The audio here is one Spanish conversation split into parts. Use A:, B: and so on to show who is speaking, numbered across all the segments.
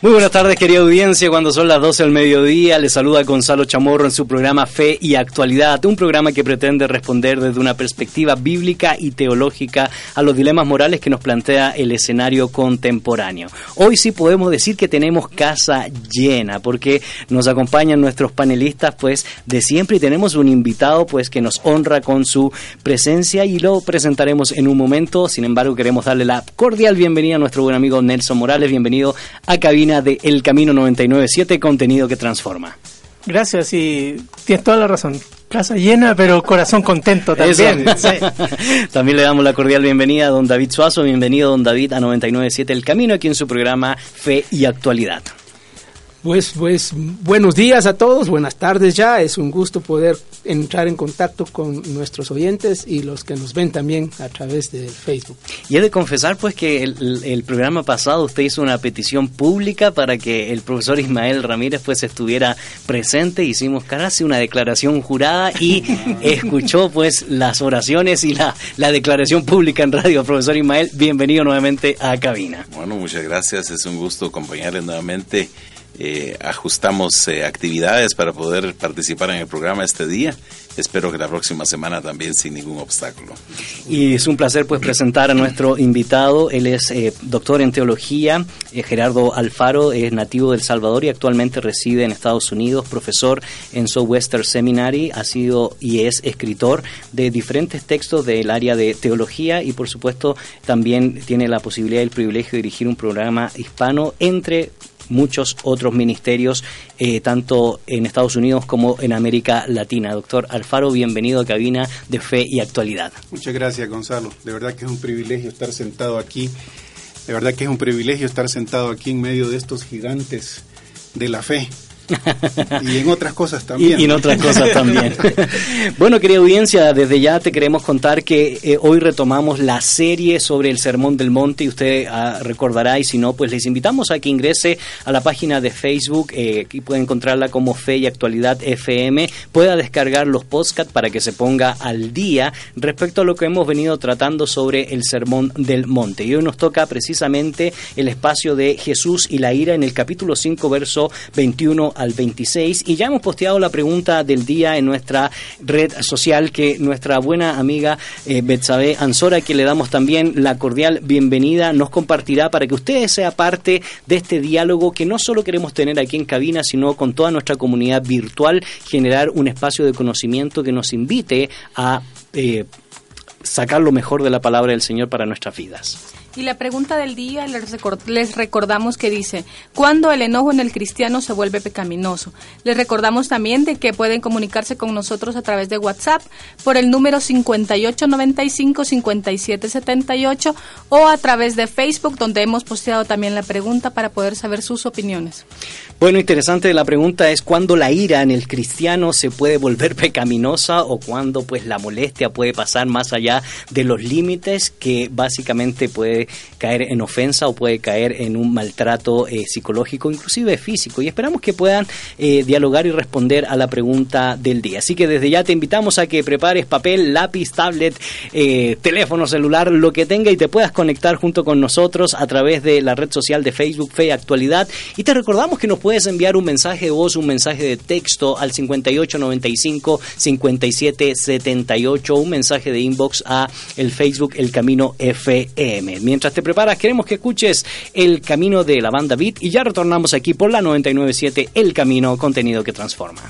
A: Muy buenas tardes, querida audiencia. Cuando son las 12 del mediodía, les saluda Gonzalo Chamorro en su programa Fe y Actualidad, un programa que pretende responder desde una perspectiva bíblica y teológica a los dilemas morales que nos plantea el escenario contemporáneo. Hoy sí podemos decir que tenemos casa llena, porque nos acompañan nuestros panelistas, pues, de siempre y tenemos un invitado, pues, que nos honra con su presencia y lo presentaremos en un momento. Sin embargo, queremos darle la cordial bienvenida a nuestro buen amigo Nelson Morales. Bienvenido a Cabina de El Camino 997, contenido que transforma.
B: Gracias y tienes toda la razón. Casa llena, pero corazón contento también.
A: también le damos la cordial bienvenida a don David Suazo. Bienvenido, don David, a 997 El Camino, aquí en su programa Fe y Actualidad.
C: Pues, pues, buenos días a todos, buenas tardes ya. Es un gusto poder entrar en contacto con nuestros oyentes y los que nos ven también a través de Facebook.
A: Y he de confesar, pues, que el, programa pasado usted hizo una petición pública para que el profesor Ismael Ramírez, pues, estuviera presente. Hicimos casi una declaración jurada y escuchó, pues, las oraciones y la, la declaración pública en radio. Profesor Ismael, bienvenido nuevamente a Cabina.
D: Bueno, muchas gracias. Es un gusto acompañarle nuevamente eh, ajustamos eh, actividades para poder participar en el programa este día. Espero que la próxima semana también sin ningún obstáculo.
A: Y es un placer pues presentar a nuestro invitado. Él es eh, doctor en teología, Gerardo Alfaro, es nativo del Salvador y actualmente reside en Estados Unidos, profesor en Southwestern Seminary, ha sido y es escritor de diferentes textos del área de teología y por supuesto también tiene la posibilidad y el privilegio de dirigir un programa hispano entre muchos otros ministerios, eh, tanto en Estados Unidos como en América Latina. Doctor Alfaro, bienvenido a Cabina de Fe y Actualidad.
E: Muchas gracias, Gonzalo. De verdad que es un privilegio estar sentado aquí. De verdad que es un privilegio estar sentado aquí en medio de estos gigantes de la fe y en otras cosas también.
A: Y, en otras cosas también. bueno, querida audiencia, desde ya te queremos contar que eh, hoy retomamos la serie sobre el Sermón del Monte y usted ah, recordará y si no, pues les invitamos a que ingrese a la página de Facebook, eh, que puede encontrarla como Fe y Actualidad FM, pueda descargar los podcasts para que se ponga al día respecto a lo que hemos venido tratando sobre el Sermón del Monte. Y hoy nos toca precisamente el espacio de Jesús y la ira en el capítulo 5, verso 21 al 26 y ya hemos posteado la pregunta del día en nuestra red social que nuestra buena amiga eh, Betsabe Ansora, que le damos también la cordial bienvenida, nos compartirá para que ustedes sea parte de este diálogo que no solo queremos tener aquí en cabina, sino con toda nuestra comunidad virtual, generar un espacio de conocimiento que nos invite a eh, sacar lo mejor de la palabra del Señor para nuestras vidas.
F: Y la pregunta del día les, recordamos que dice, ¿cuándo el enojo en el cristiano se vuelve pecaminoso? Les recordamos también de que pueden comunicarse con nosotros a través de WhatsApp por el número 5895-5778 o a través de Facebook donde hemos posteado también la pregunta para poder saber sus opiniones.
A: Bueno, interesante la pregunta es cuándo la ira en el cristiano se puede volver pecaminosa o cuándo pues la molestia puede pasar más allá de los límites que básicamente puede caer en ofensa o puede caer en un maltrato eh, psicológico, inclusive físico. Y esperamos que puedan eh, dialogar y responder a la pregunta del día. Así que desde ya te invitamos a que prepares papel, lápiz, tablet, eh, teléfono celular, lo que tenga y te puedas conectar junto con nosotros a través de la red social de Facebook Fe Actualidad. Y te recordamos que nos puedes enviar un mensaje de voz, un mensaje de texto al 5895 5778, un mensaje de inbox a el Facebook El Camino FM. Mientras te preparas, queremos que escuches El Camino de la banda Beat y ya retornamos aquí por la 997 El Camino, contenido que transforma.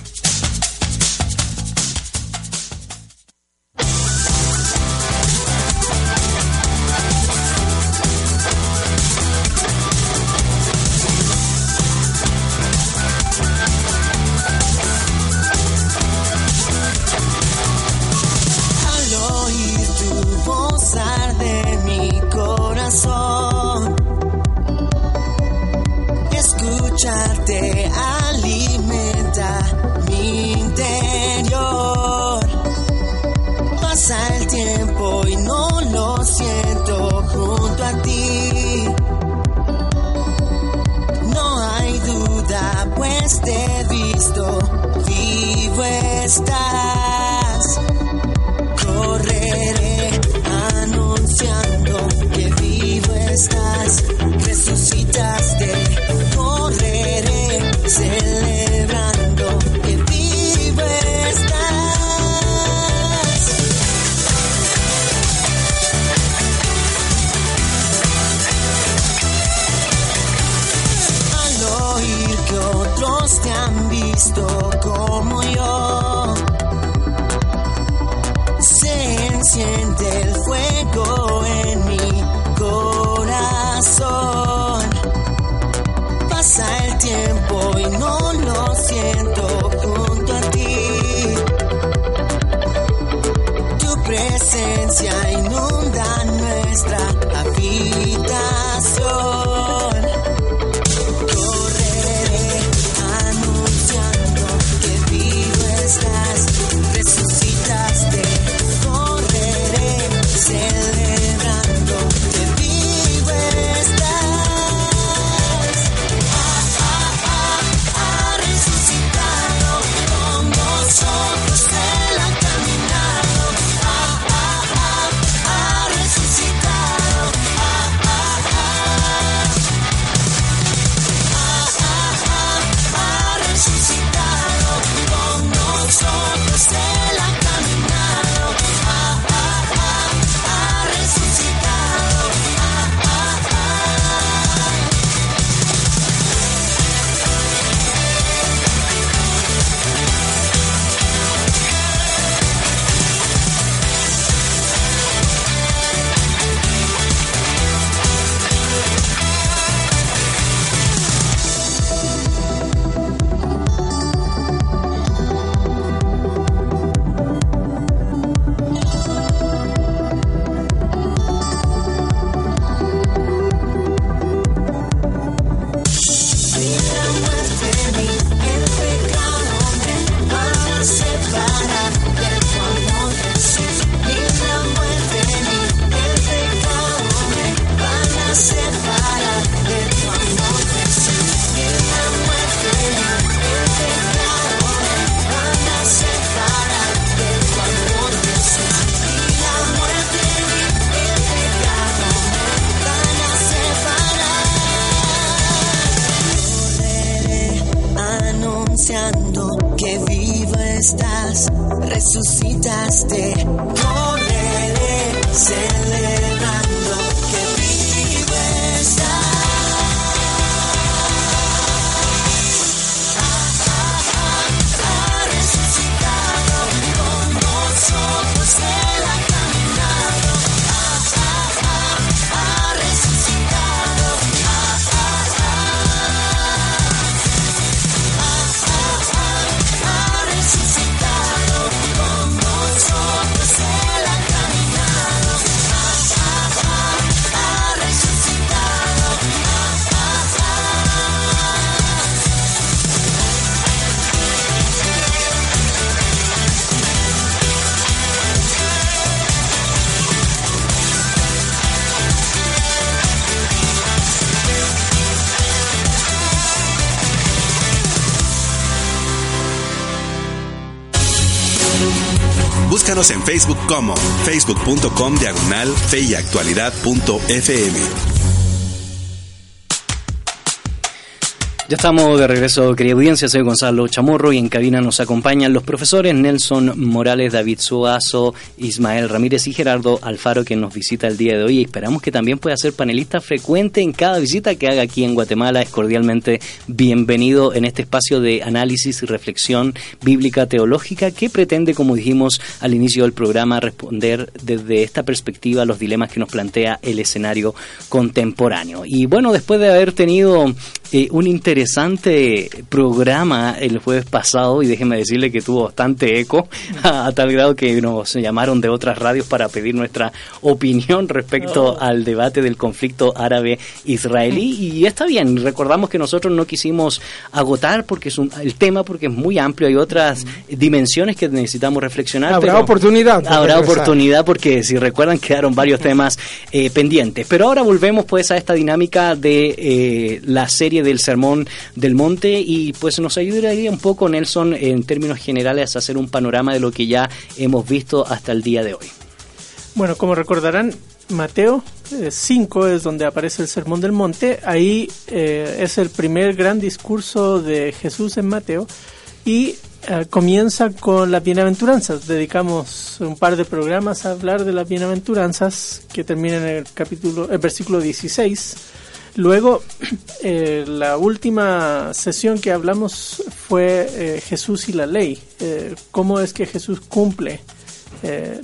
G: Como
H: facebook.com diagonal fe y actualidad.fm.
A: Ya estamos de regreso, querida audiencia. Soy Gonzalo Chamorro y en cabina nos acompañan los profesores Nelson Morales, David Suazo, Ismael Ramírez y Gerardo Alfaro, que nos visita el día de hoy. Esperamos que también pueda ser panelista frecuente en cada visita que haga aquí en Guatemala. Es cordialmente bienvenido en este espacio de análisis y reflexión bíblica teológica que pretende, como dijimos al inicio del programa, responder desde esta perspectiva los dilemas que nos plantea el escenario contemporáneo. Y bueno, después de haber tenido eh, un interesante programa el jueves pasado y déjeme decirle que tuvo bastante eco a, a tal grado que nos llamaron de otras radios para pedir nuestra opinión respecto
B: Oh.
A: al debate del conflicto árabe-israelí y está bien, recordamos que nosotros no quisimos agotar porque es un, el tema porque es muy amplio, hay otras dimensiones que necesitamos reflexionar.
C: Habrá
A: pero
C: oportunidad
A: Habrá
C: regresar.
A: oportunidad porque si recuerdan quedaron varios temas eh, pendientes. Pero ahora volvemos pues a esta dinámica de eh, la serie del Sermón del Monte y pues nos ayudaría un poco Nelson en términos generales a hacer un panorama de lo que ya hemos visto hasta el día de hoy.
B: Bueno, como recordarán, Mateo 5 es donde aparece el Sermón del Monte. Ahí eh, es el primer gran discurso de Jesús en Mateo y eh, comienza con las bienaventuranzas. Dedicamos un par de programas a hablar de las bienaventuranzas que terminan en el capítulo, el versículo 16. Luego, eh, la última sesión que hablamos fue eh, Jesús y la ley. Eh, cómo es que Jesús cumple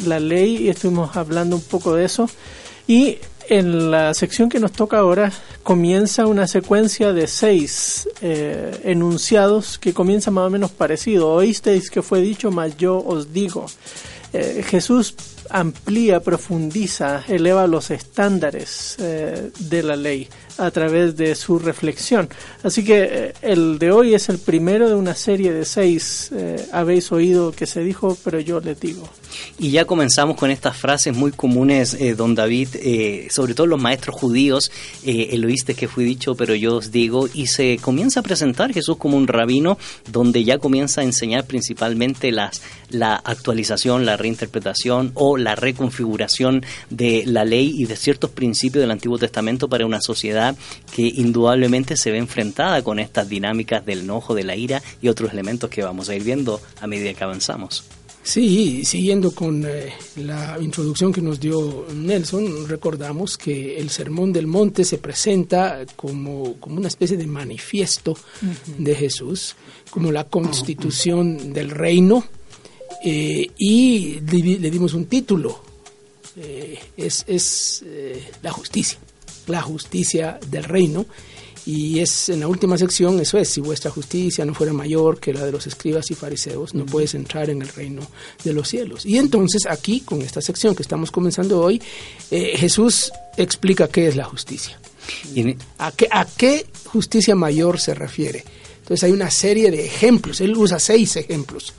B: la ley y estuvimos hablando un poco de eso. Y en la sección que nos toca ahora comienza una secuencia de seis enunciados que comienza más o menos parecido. Oísteis que fue dicho, mas yo os digo. Jesús amplía, profundiza, eleva los estándares de la ley a través de su reflexión. Así que eh, el de hoy es el primero de una serie de seis. eh, habéis oído que se dijo, pero yo les digo.
A: Y ya comenzamos con estas frases muy comunes, eh, don David, eh, sobre todo los maestros judíos, el oíste que fui dicho, pero yo os digo, y se comienza a presentar Jesús como un rabino, donde ya comienza a enseñar principalmente las, la actualización, la reinterpretación o la reconfiguración de la ley y de ciertos principios del Antiguo Testamento para una sociedad que indudablemente se ve enfrentada con estas dinámicas del enojo, de la ira y otros elementos que vamos a ir viendo a medida que avanzamos.
C: Sí, siguiendo con eh, la introducción que nos dio Nelson, recordamos que el Sermón del Monte se presenta como, como una especie de manifiesto de Jesús, como la constitución del reino, eh, y le, le dimos un título, eh, es, es eh, la justicia, la justicia del reino. Y es en la última sección, eso es, si vuestra justicia no fuera mayor que la de los escribas y fariseos, no puedes entrar en el reino de los cielos. Y entonces aquí, con esta sección que estamos comenzando hoy, eh, Jesús explica qué es la justicia.
A: En-
C: ¿A qué, ¿A qué justicia mayor se refiere? Entonces hay una serie de ejemplos, él usa seis ejemplos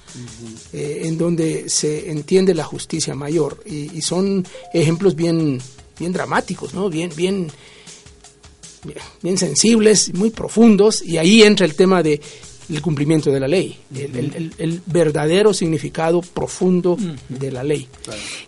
C: eh, en donde se entiende la justicia mayor y, y son ejemplos bien, bien dramáticos, ¿no? bien, bien, bien- bien sensibles, muy profundos y ahí entra el tema de el cumplimiento de la ley, el, el- el- el verdadero significado profundo de la ley.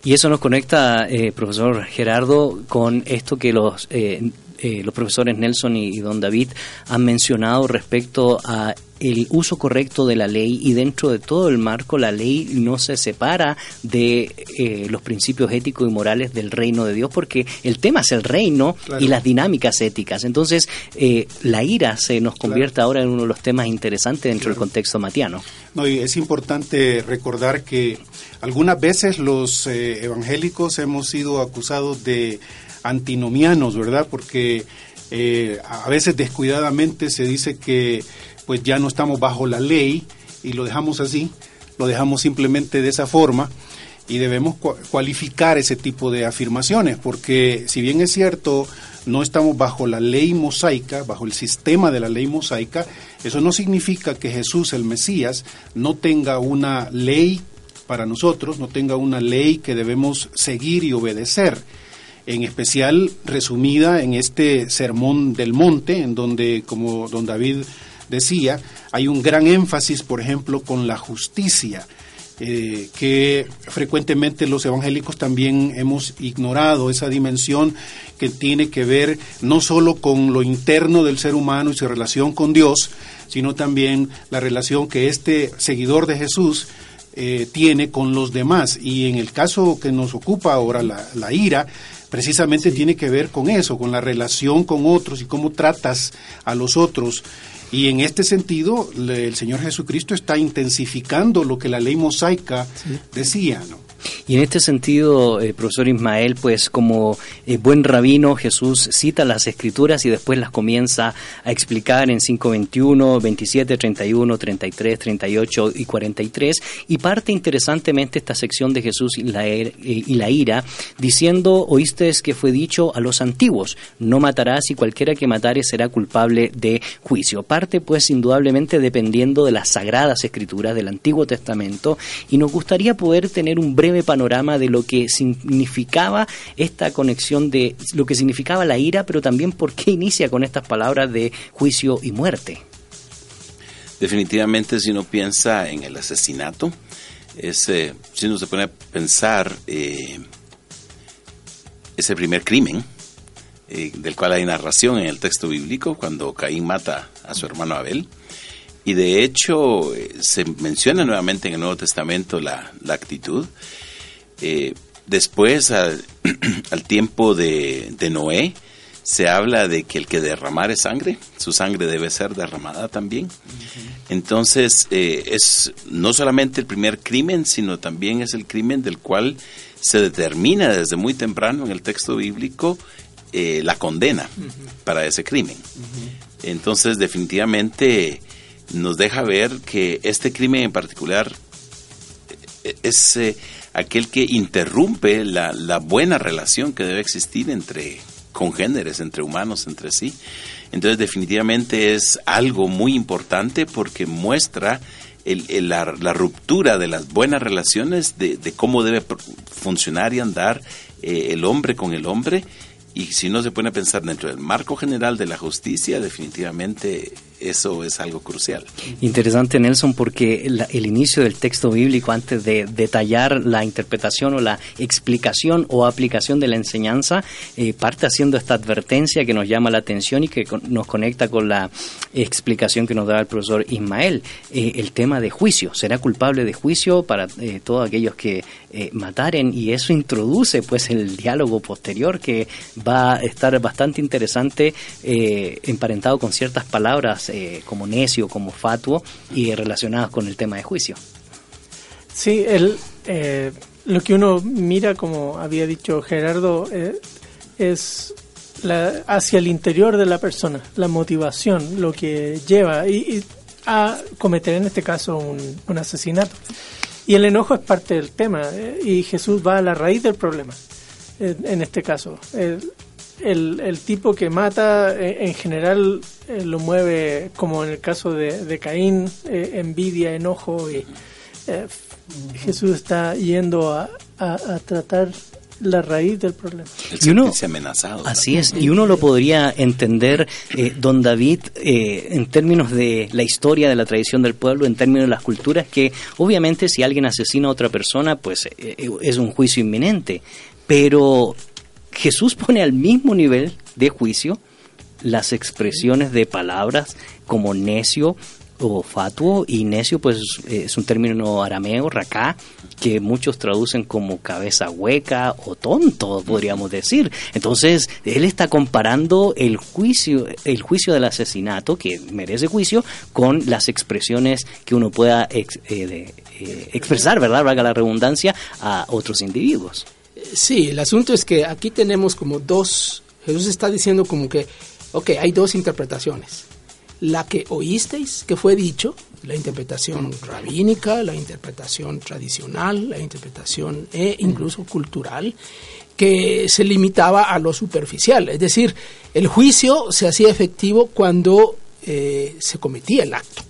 A: Y eso nos conecta, eh, profesor Gerardo, con esto que los, eh, eh, los profesores Nelson y, y don David han mencionado respecto a el uso correcto de la ley y dentro de todo el marco la ley no se separa de eh, los principios éticos y morales del reino de Dios porque el tema es el reino
E: Claro.
A: y las dinámicas éticas. Entonces eh, la ira se nos convierte ahora en uno de los temas interesantes dentro del contexto matiano.
E: No, y es importante recordar que algunas veces los eh, evangélicos hemos sido acusados de antinomianos, ¿verdad? Porque eh, a veces descuidadamente se dice que pues ya no estamos bajo la ley y lo dejamos así, lo dejamos simplemente de esa forma y debemos cua- cualificar ese tipo de afirmaciones, porque si bien es cierto, no estamos bajo la ley mosaica, bajo el sistema de la ley mosaica, eso no significa que Jesús, el Mesías, no tenga una ley para nosotros, no tenga una ley que debemos seguir y obedecer. En especial resumida en este sermón del monte, en donde, como don David decía, hay un gran énfasis, por ejemplo, con la justicia eh, que frecuentemente los evangélicos también hemos ignorado esa dimensión que tiene que ver no solo con lo interno del ser humano y su relación con Dios, sino también la relación que este seguidor de Jesús eh, tiene con los demás. Y en el caso que nos ocupa ahora la, la ira, precisamente tiene que ver con eso, con la relación con otros y cómo tratas a los otros. Y en este sentido, le- el Señor Jesucristo está intensificando lo que la ley mosaica decía, ¿no?
A: Y en este sentido, eh, profesor Ismael, pues como eh, buen rabino, Jesús cita las escrituras y después las comienza a explicar en 5.21, 27, 31, 33, 38 y 43. Y parte interesantemente esta sección de Jesús y la, eh, y la ira, diciendo, oíste que fue dicho a los antiguos, no matarás y cualquiera que matare será culpable de juicio. Parte pues indudablemente dependiendo de las sagradas escrituras del Antiguo Testamento y nos gustaría poder tener un breve breve panorama de lo que significaba esta conexión de lo que significaba la ira, pero también por qué inicia con estas palabras de juicio y muerte.
D: Definitivamente, si uno piensa en el asesinato, es, eh, si uno se pone a pensar, eh, ese primer crimen, eh, del cual hay narración en el texto bíblico, cuando Caín mata a su hermano Abel. Y de hecho, eh, se menciona nuevamente en el Nuevo Testamento la, la actitud. Eh, después, al, al tiempo de, de Noé, se habla de que el que derramare sangre, su sangre debe ser derramada también. Entonces, eh, es no solamente el primer crimen, sino también es el crimen del cual se determina desde muy temprano en el texto bíblico eh, la condena para ese crimen. Entonces, definitivamente nos deja ver que este crimen en particular eh, es eh, aquel que interrumpe la, la buena relación que debe existir entre congéneres, entre humanos entre sí. Entonces definitivamente es algo muy importante porque muestra el- la, ruptura de las buenas relaciones, de, de cómo debe funcionar y andar eh, el hombre con el hombre. Y si no se pone a pensar dentro del marco general de la justicia, definitivamente eso es algo crucial.
A: Interesante, Nelson, porque la- el inicio del texto bíblico, antes de detallar la interpretación o la explicación o aplicación de la enseñanza, eh, parte haciendo esta advertencia que nos llama la atención y que con- nos conecta con la explicación que nos da el profesor Ismael. Eh, el tema de juicio, será culpable de juicio para eh, todos aquellos que mataren y eso introduce pues el diálogo posterior que va a estar bastante interesante emparentado con ciertas palabras eh, como necio, como fatuo y relacionadas con el tema de juicio.
B: Sí, el, eh, lo que uno mira, como había dicho Gerardo, eh, es la, hacia el interior de la persona, la motivación, lo que lleva y, y a cometer en este caso un, un asesinato. Y el enojo es parte del tema eh, y Jesús va a la raíz del problema, eh, en este caso. El, el, el tipo que mata eh, en general eh, lo mueve, como en el caso de, de Caín, eh, envidia, enojo y... eh, Jesús está yendo a, a- a tratar la raíz del problema.
D: El
A: Y uno-
D: amenazado.
A: Así es, y uno lo podría entender, eh, don David, eh, en términos de la historia de la tradición del pueblo, en términos de las culturas, que obviamente si alguien asesina a otra persona, pues eh, es un juicio inminente. Pero Jesús pone al mismo nivel de juicio las expresiones de palabras como necio o fatuo, y necio pues eh, es un término arameo, racá, que muchos traducen como cabeza hueca o tonto, podríamos decir. Entonces, él está comparando el juicio, el juicio del asesinato, que merece juicio, con las expresiones que uno pueda ex- eh, de- eh, expresar, ¿verdad? Valga la redundancia, a otros individuos.
C: Sí, el asunto es que aquí tenemos como dos, Jesús está diciendo como que, ok, hay dos interpretaciones. La que oísteis, que fue dicho, la interpretación rabínica, la interpretación tradicional, la interpretación e incluso cultural, que se limitaba a lo superficial. Es decir, el juicio se hacía efectivo cuando eh, se cometía el acto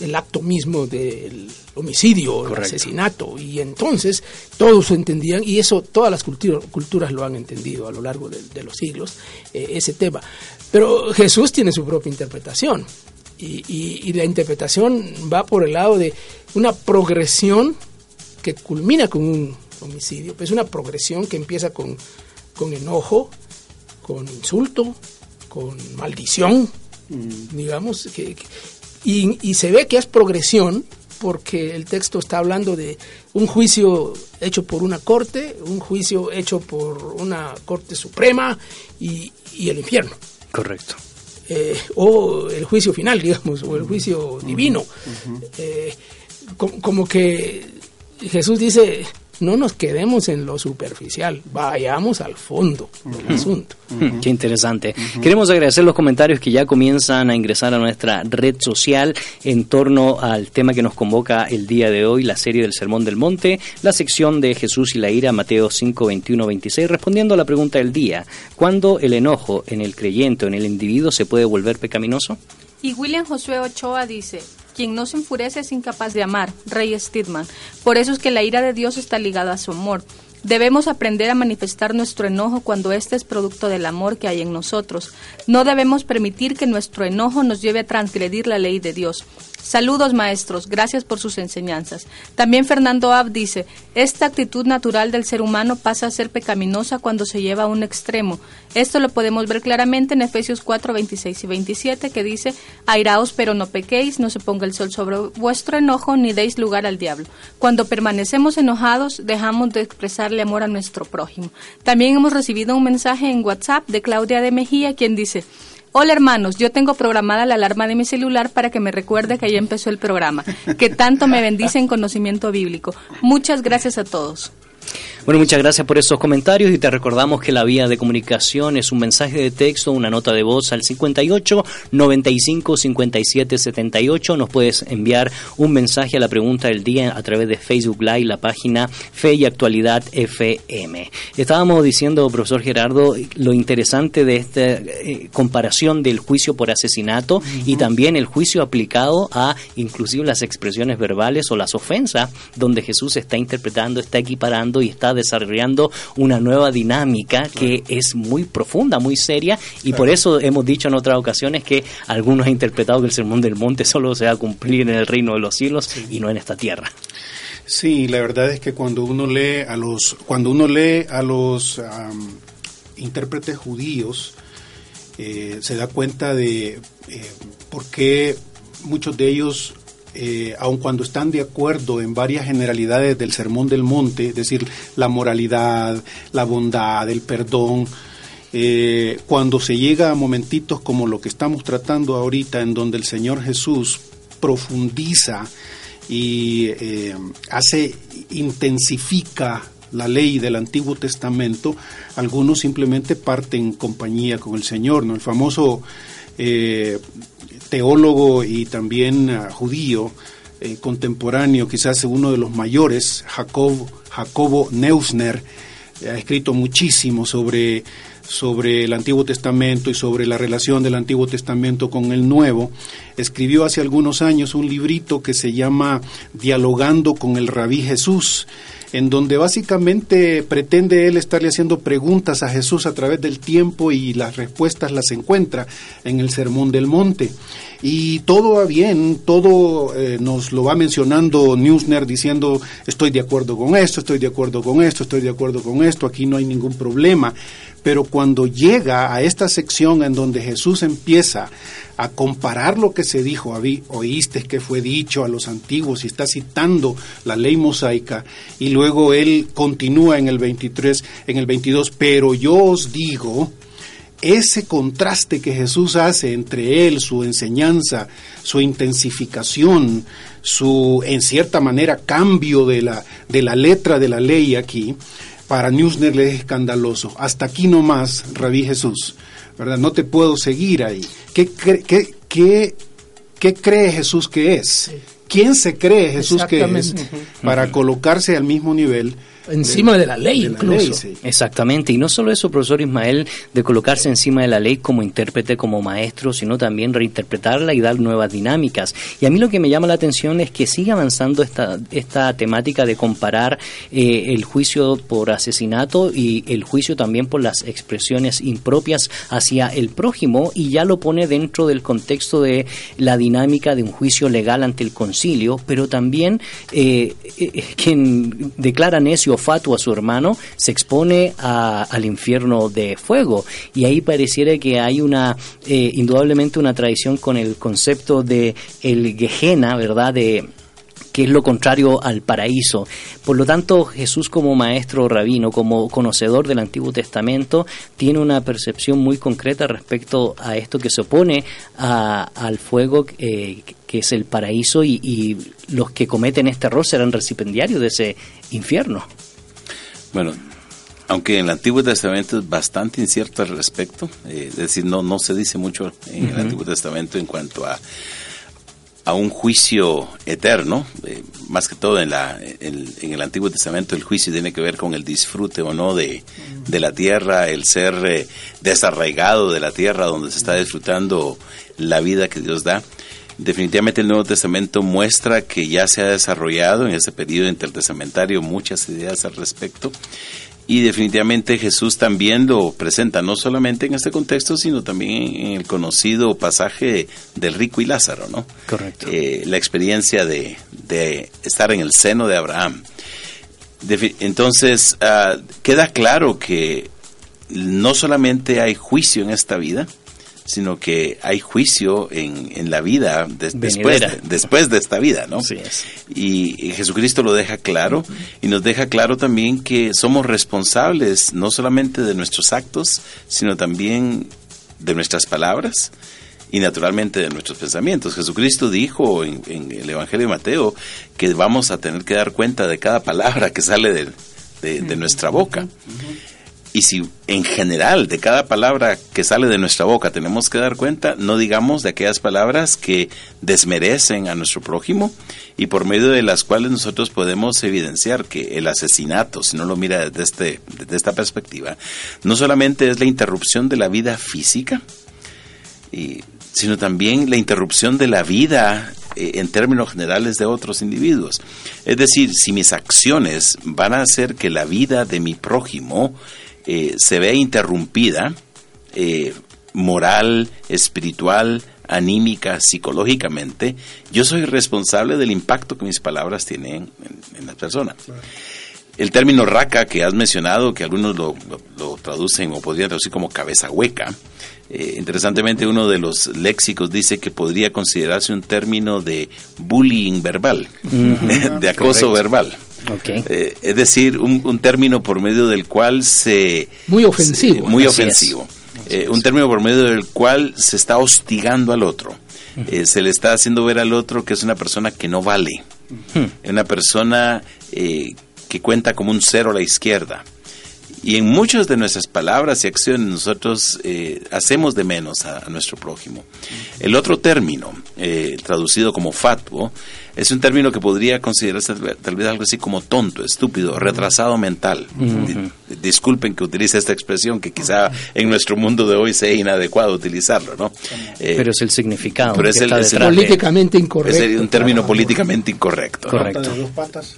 C: el acto mismo del homicidio, el asesinato. Y entonces todos entendían, y eso todas las cultu- culturas lo han entendido a lo largo de, de los siglos, eh, ese tema. Pero Jesús tiene su propia interpretación. Y, y- y la interpretación va por el lado de una progresión que culmina con un homicidio. Es una progresión que empieza con, con enojo, con insulto, con maldición, digamos, que, que- y, y se ve que es progresión porque el texto está hablando de un juicio hecho por una corte, un juicio hecho por una corte suprema y, y el infierno.
A: Correcto.
C: Eh, o el juicio final, digamos, o el juicio divino. Eh, co- como que Jesús dice, no nos quedemos en lo superficial, vayamos al fondo del asunto.
A: Hmm, Qué interesante. Queremos agradecer los comentarios que ya comienzan a ingresar a nuestra red social en torno al tema que nos convoca el día de hoy, la serie del Sermón del Monte, la sección de Jesús y la ira, Mateo 5, 21, 26, respondiendo a la pregunta del día, ¿cuándo el enojo en el creyente o en el individuo se puede volver pecaminoso?
F: Y William Josué Ochoa dice, Quien no se enfurece es incapaz de amar. Rey Stidman. Por eso es que la ira de Dios está ligada a su amor. Debemos aprender a manifestar nuestro enojo cuando este es producto del amor que hay en nosotros. No debemos permitir que nuestro enojo nos lleve a transgredir la ley de Dios. Saludos maestros, gracias por sus enseñanzas. También Fernando Ab dice, esta actitud natural del ser humano pasa a ser pecaminosa cuando se lleva a un extremo. Esto lo podemos ver claramente en Efesios 4, 26 y 27 que dice, airaos pero no pequéis, no se ponga el sol sobre vuestro enojo ni deis lugar al diablo. Cuando permanecemos enojados dejamos de expresarle amor a nuestro prójimo. También hemos recibido un mensaje en WhatsApp de Claudia de Mejía quien dice, Hola hermanos, yo tengo programada la alarma de mi celular para que me recuerde que ya empezó el programa, que tanto me bendice en conocimiento bíblico. Muchas gracias a todos.
A: Bueno, muchas gracias por esos comentarios y te recordamos que la vía de comunicación es un mensaje de texto, una nota de voz al 58 95 57 78. Nos puedes enviar un mensaje a la pregunta del día a través de Facebook Live, la página Fe y Actualidad FM. Estábamos diciendo, profesor Gerardo, lo interesante de esta eh, comparación del juicio por asesinato y también el juicio aplicado a inclusive las expresiones verbales o las ofensas, donde Jesús está interpretando, está equiparando y está desarrollando una nueva dinámica que es muy profunda, muy seria y por eso hemos dicho en otras ocasiones que algunos han interpretado que el Sermón del Monte solo se va a cumplir en el reino de los cielos y no en esta tierra.
E: Sí, la verdad es que cuando uno lee a los, cuando uno lee a los intérpretes judíos, eh, se da cuenta de eh, por qué muchos de ellos, eh, aun cuando están de acuerdo en varias generalidades del Sermón del Monte, es decir, la moralidad, la bondad, el perdón, eh, cuando se llega a momentitos como lo que estamos tratando ahorita, en donde el Señor Jesús profundiza y eh, hace, intensifica la ley del Antiguo Testamento, algunos simplemente parten compañía con el Señor, ¿no? El famoso teólogo y también ah, judío eh, contemporáneo, quizás uno de los mayores, Jacob, Jacobo Neusner, ha escrito muchísimo sobre, sobre el Antiguo Testamento y sobre la relación del Antiguo Testamento con el Nuevo. Escribió hace algunos años un librito que se llama Dialogando con el Rabí Jesús, en donde básicamente pretende él estarle haciendo preguntas a Jesús a través del tiempo y las respuestas las encuentra en el Sermón del Monte. Y todo va bien, todo eh, nos lo va mencionando Newsner diciendo estoy de acuerdo con esto, estoy de acuerdo con esto, estoy de acuerdo con esto, aquí no hay ningún problema. Pero cuando llega a esta sección en donde Jesús empieza a comparar lo que se dijo, "Habí- oíste que fue dicho a los antiguos y está citando la ley mosaica y luego él continúa en el 23, en el 22, pero yo os digo, ese contraste que Jesús hace entre él, su enseñanza, su intensificación, su, en cierta manera, cambio de la, de la letra de la ley aquí, para Newsner le es escandaloso. Hasta aquí nomás, Rabí Jesús, ¿verdad? No te puedo seguir ahí. ¿Qué, cre- qué, qué, qué cree Jesús que es? ¿Quién se cree Jesús que es? Para colocarse al mismo nivel.
C: Encima de la ley,
E: de la
C: incluso.
E: ley, sí.
A: Exactamente, y no solo eso, profesor Ismael, de colocarse encima de la ley como intérprete, como maestro, sino también reinterpretarla y dar nuevas dinámicas. Y a mí lo que me llama la atención es que sigue avanzando esta, esta temática de comparar eh, el juicio por asesinato y el juicio también por las expresiones impropias hacia el prójimo y ya lo pone dentro del contexto de la dinámica de un juicio legal ante el concilio, pero también eh, eh, quien declara necio o fatuo a su hermano se expone al infierno de fuego. Y ahí pareciera que hay una, eh, indudablemente una tradición con el concepto de el Gehenna, ¿verdad? De, que es lo contrario al paraíso. Por lo tanto, Jesús como maestro rabino, como conocedor del Antiguo Testamento, tiene una percepción muy concreta respecto a esto que se opone a- al fuego eh, que es el paraíso y, y los que cometen este error serán recipendiarios de ese infierno.
D: Bueno, aunque en el Antiguo Testamento es bastante incierto al respecto, eh, es decir, no, no se dice mucho en el. Antiguo Testamento en cuanto a, a un juicio eterno, eh, más que todo en, la, en, en el Antiguo Testamento el juicio tiene que ver con el disfrute o no de, de la tierra, el ser eh, desarraigado de la tierra donde se está disfrutando la vida que Dios da. Definitivamente el Nuevo Testamento muestra que ya se ha desarrollado en ese periodo intertestamentario muchas ideas al respecto y definitivamente Jesús también lo presenta, no solamente en este contexto, sino también en el conocido pasaje del rico y Lázaro, ¿no?
A: Correcto.
D: Eh, la experiencia de, de estar en el seno de Abraham. Entonces, ah, queda claro que no solamente hay juicio en esta vida, sino que hay juicio en, en la vida des- después, de, después de esta vida, ¿no?
A: Así es.
D: Y, y Jesucristo lo deja claro y nos deja claro también que somos responsables no solamente de nuestros actos, sino también de nuestras palabras y naturalmente de nuestros pensamientos. Jesucristo dijo en, en el Evangelio de Mateo que vamos a tener que dar cuenta de cada palabra que sale de, de- de nuestra boca. Y si en general de cada palabra que sale de nuestra boca tenemos que dar cuenta, no digamos de aquellas palabras que desmerecen a nuestro prójimo y por medio de las cuales nosotros podemos evidenciar que el asesinato, si no lo mira desde, este, desde esta perspectiva, no solamente es la interrupción de la vida física, y- sino también la interrupción de la vida eh, en términos generales de otros individuos. Es decir, si mis acciones van a hacer que la vida de mi prójimo eh, se vea interrumpida, eh, moral, espiritual, anímica, psicológicamente, yo soy responsable del impacto que mis palabras tienen en, en las personas. El término raca que has mencionado, que algunos lo, lo- lo traducen o podrían traducir como cabeza hueca, eh, interesantemente uno de los léxicos dice que podría considerarse un término de bullying verbal, de acoso
E: Correcto.
D: verbal. Eh, es decir, un, un término por medio del cual se...
C: Muy ofensivo.
D: se- muy ofensivo. Eh, un término por medio del cual se está hostigando al otro. Eh, se le está haciendo ver al otro que es una persona que no vale. Una persona que cuenta como un cero a la izquierda. Y en muchas de nuestras palabras y acciones nosotros eh, hacemos de menos a, a nuestro prójimo. El otro término, eh, traducido como fatuo, es un término que podría considerarse tal vez- algo así como tonto, estúpido, retrasado mental. Di- disculpen que utilice esta expresión, que quizá en nuestro mundo de hoy sea inadecuado utilizarlo, ¿no? Eh,
A: Pero es el significado
D: pero es
A: que
D: el-
A: está
D: es
C: Políticamente incorrecto.
D: es un término políticamente incorrecto. ¿no?
A: Correcto.
E: Pata de dos patas.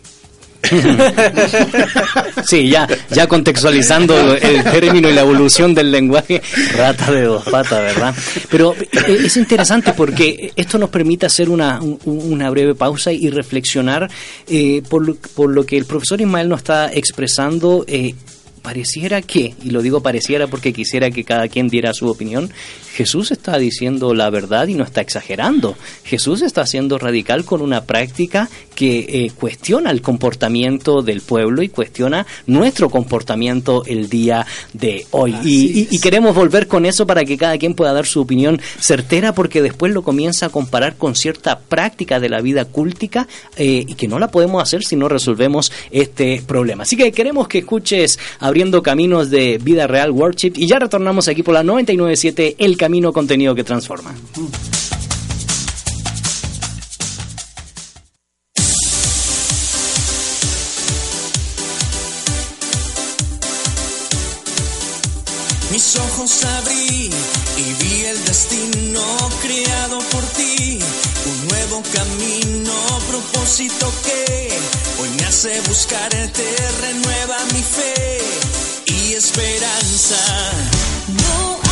A: Sí, ya, ya contextualizando el término y la evolución del lenguaje, rata de dos patas, ¿verdad? Pero eh, es interesante porque esto nos permite hacer una, un- una breve pausa y reflexionar eh, por, por lo que el profesor Ismael nos está expresando. eh, Pareciera que, y lo digo pareciera porque quisiera que cada quien diera su opinión, Jesús está diciendo la verdad y no está exagerando. Jesús está siendo radical con una práctica que eh, cuestiona el comportamiento del pueblo y cuestiona nuestro comportamiento el día de hoy. Y, y- y queremos volver con eso para que cada quien pueda dar su opinión certera porque después lo comienza a comparar con cierta práctica de la vida cúltica eh, y que no la podemos hacer si no resolvemos este problema. Así que queremos que escuches Abriendo Caminos de Vida Real Worship y ya retornamos aquí por la 997 El Camino Contenido que Transforma.
I: Mis ojos abrí propósito que hoy me hace buscarte, renueva mi fe y esperanza.
G: No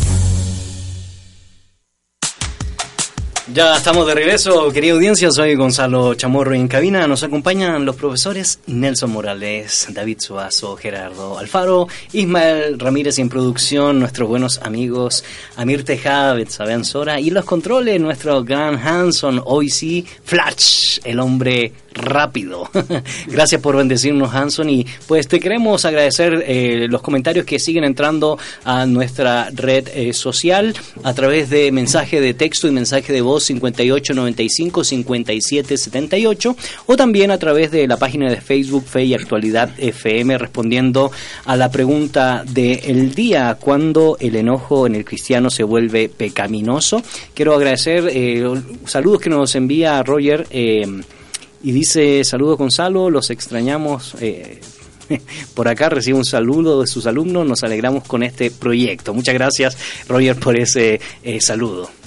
A: Ya estamos de regreso, querida audiencia. Soy Gonzalo Chamorro en cabina. Nos acompañan los profesores Nelson Morales, David Suazo, Gerardo Alfaro, Ismael Ramírez en producción, nuestros buenos amigos Amir Tejada, Betsabean Sora y los controles, nuestro gran Hanson, hoy sí, Flash, el hombre rápido. Gracias por bendecirnos, Hanson. Y pues te queremos agradecer eh, los comentarios que siguen entrando a nuestra red eh, social a través de mensaje de texto y mensaje de voz 5895-5778 o también a través de la página de Facebook Fe y Actualidad FM respondiendo a la pregunta del día, ¿cuándo el enojo en el cristiano se vuelve pecaminoso? Quiero agradecer eh, saludos que nos envía Roger. Eh, y dice, saludos Gonzalo, los extrañamos. eh, por acá recibe un saludo de sus alumnos, nos alegramos con este proyecto. Muchas gracias, Roger, por ese saludo.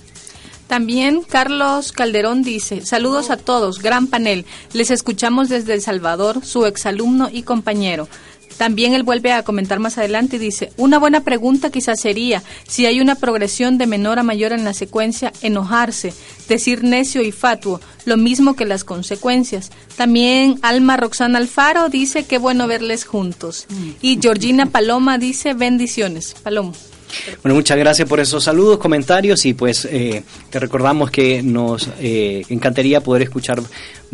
F: También Carlos Calderón dice, saludos a todos, gran panel. Les escuchamos desde El Salvador, su exalumno y compañero. También él vuelve a comentar más adelante y dice, una buena pregunta quizás sería si hay una progresión de menor a mayor en la secuencia, enojarse, decir necio y fatuo, lo mismo que las consecuencias. También Alma Roxana Alfaro dice, qué bueno verles juntos. Y Georgina Paloma dice, bendiciones. Paloma.
A: Bueno, muchas gracias por esos saludos, comentarios y pues eh, te recordamos que nos eh, encantaría poder escuchar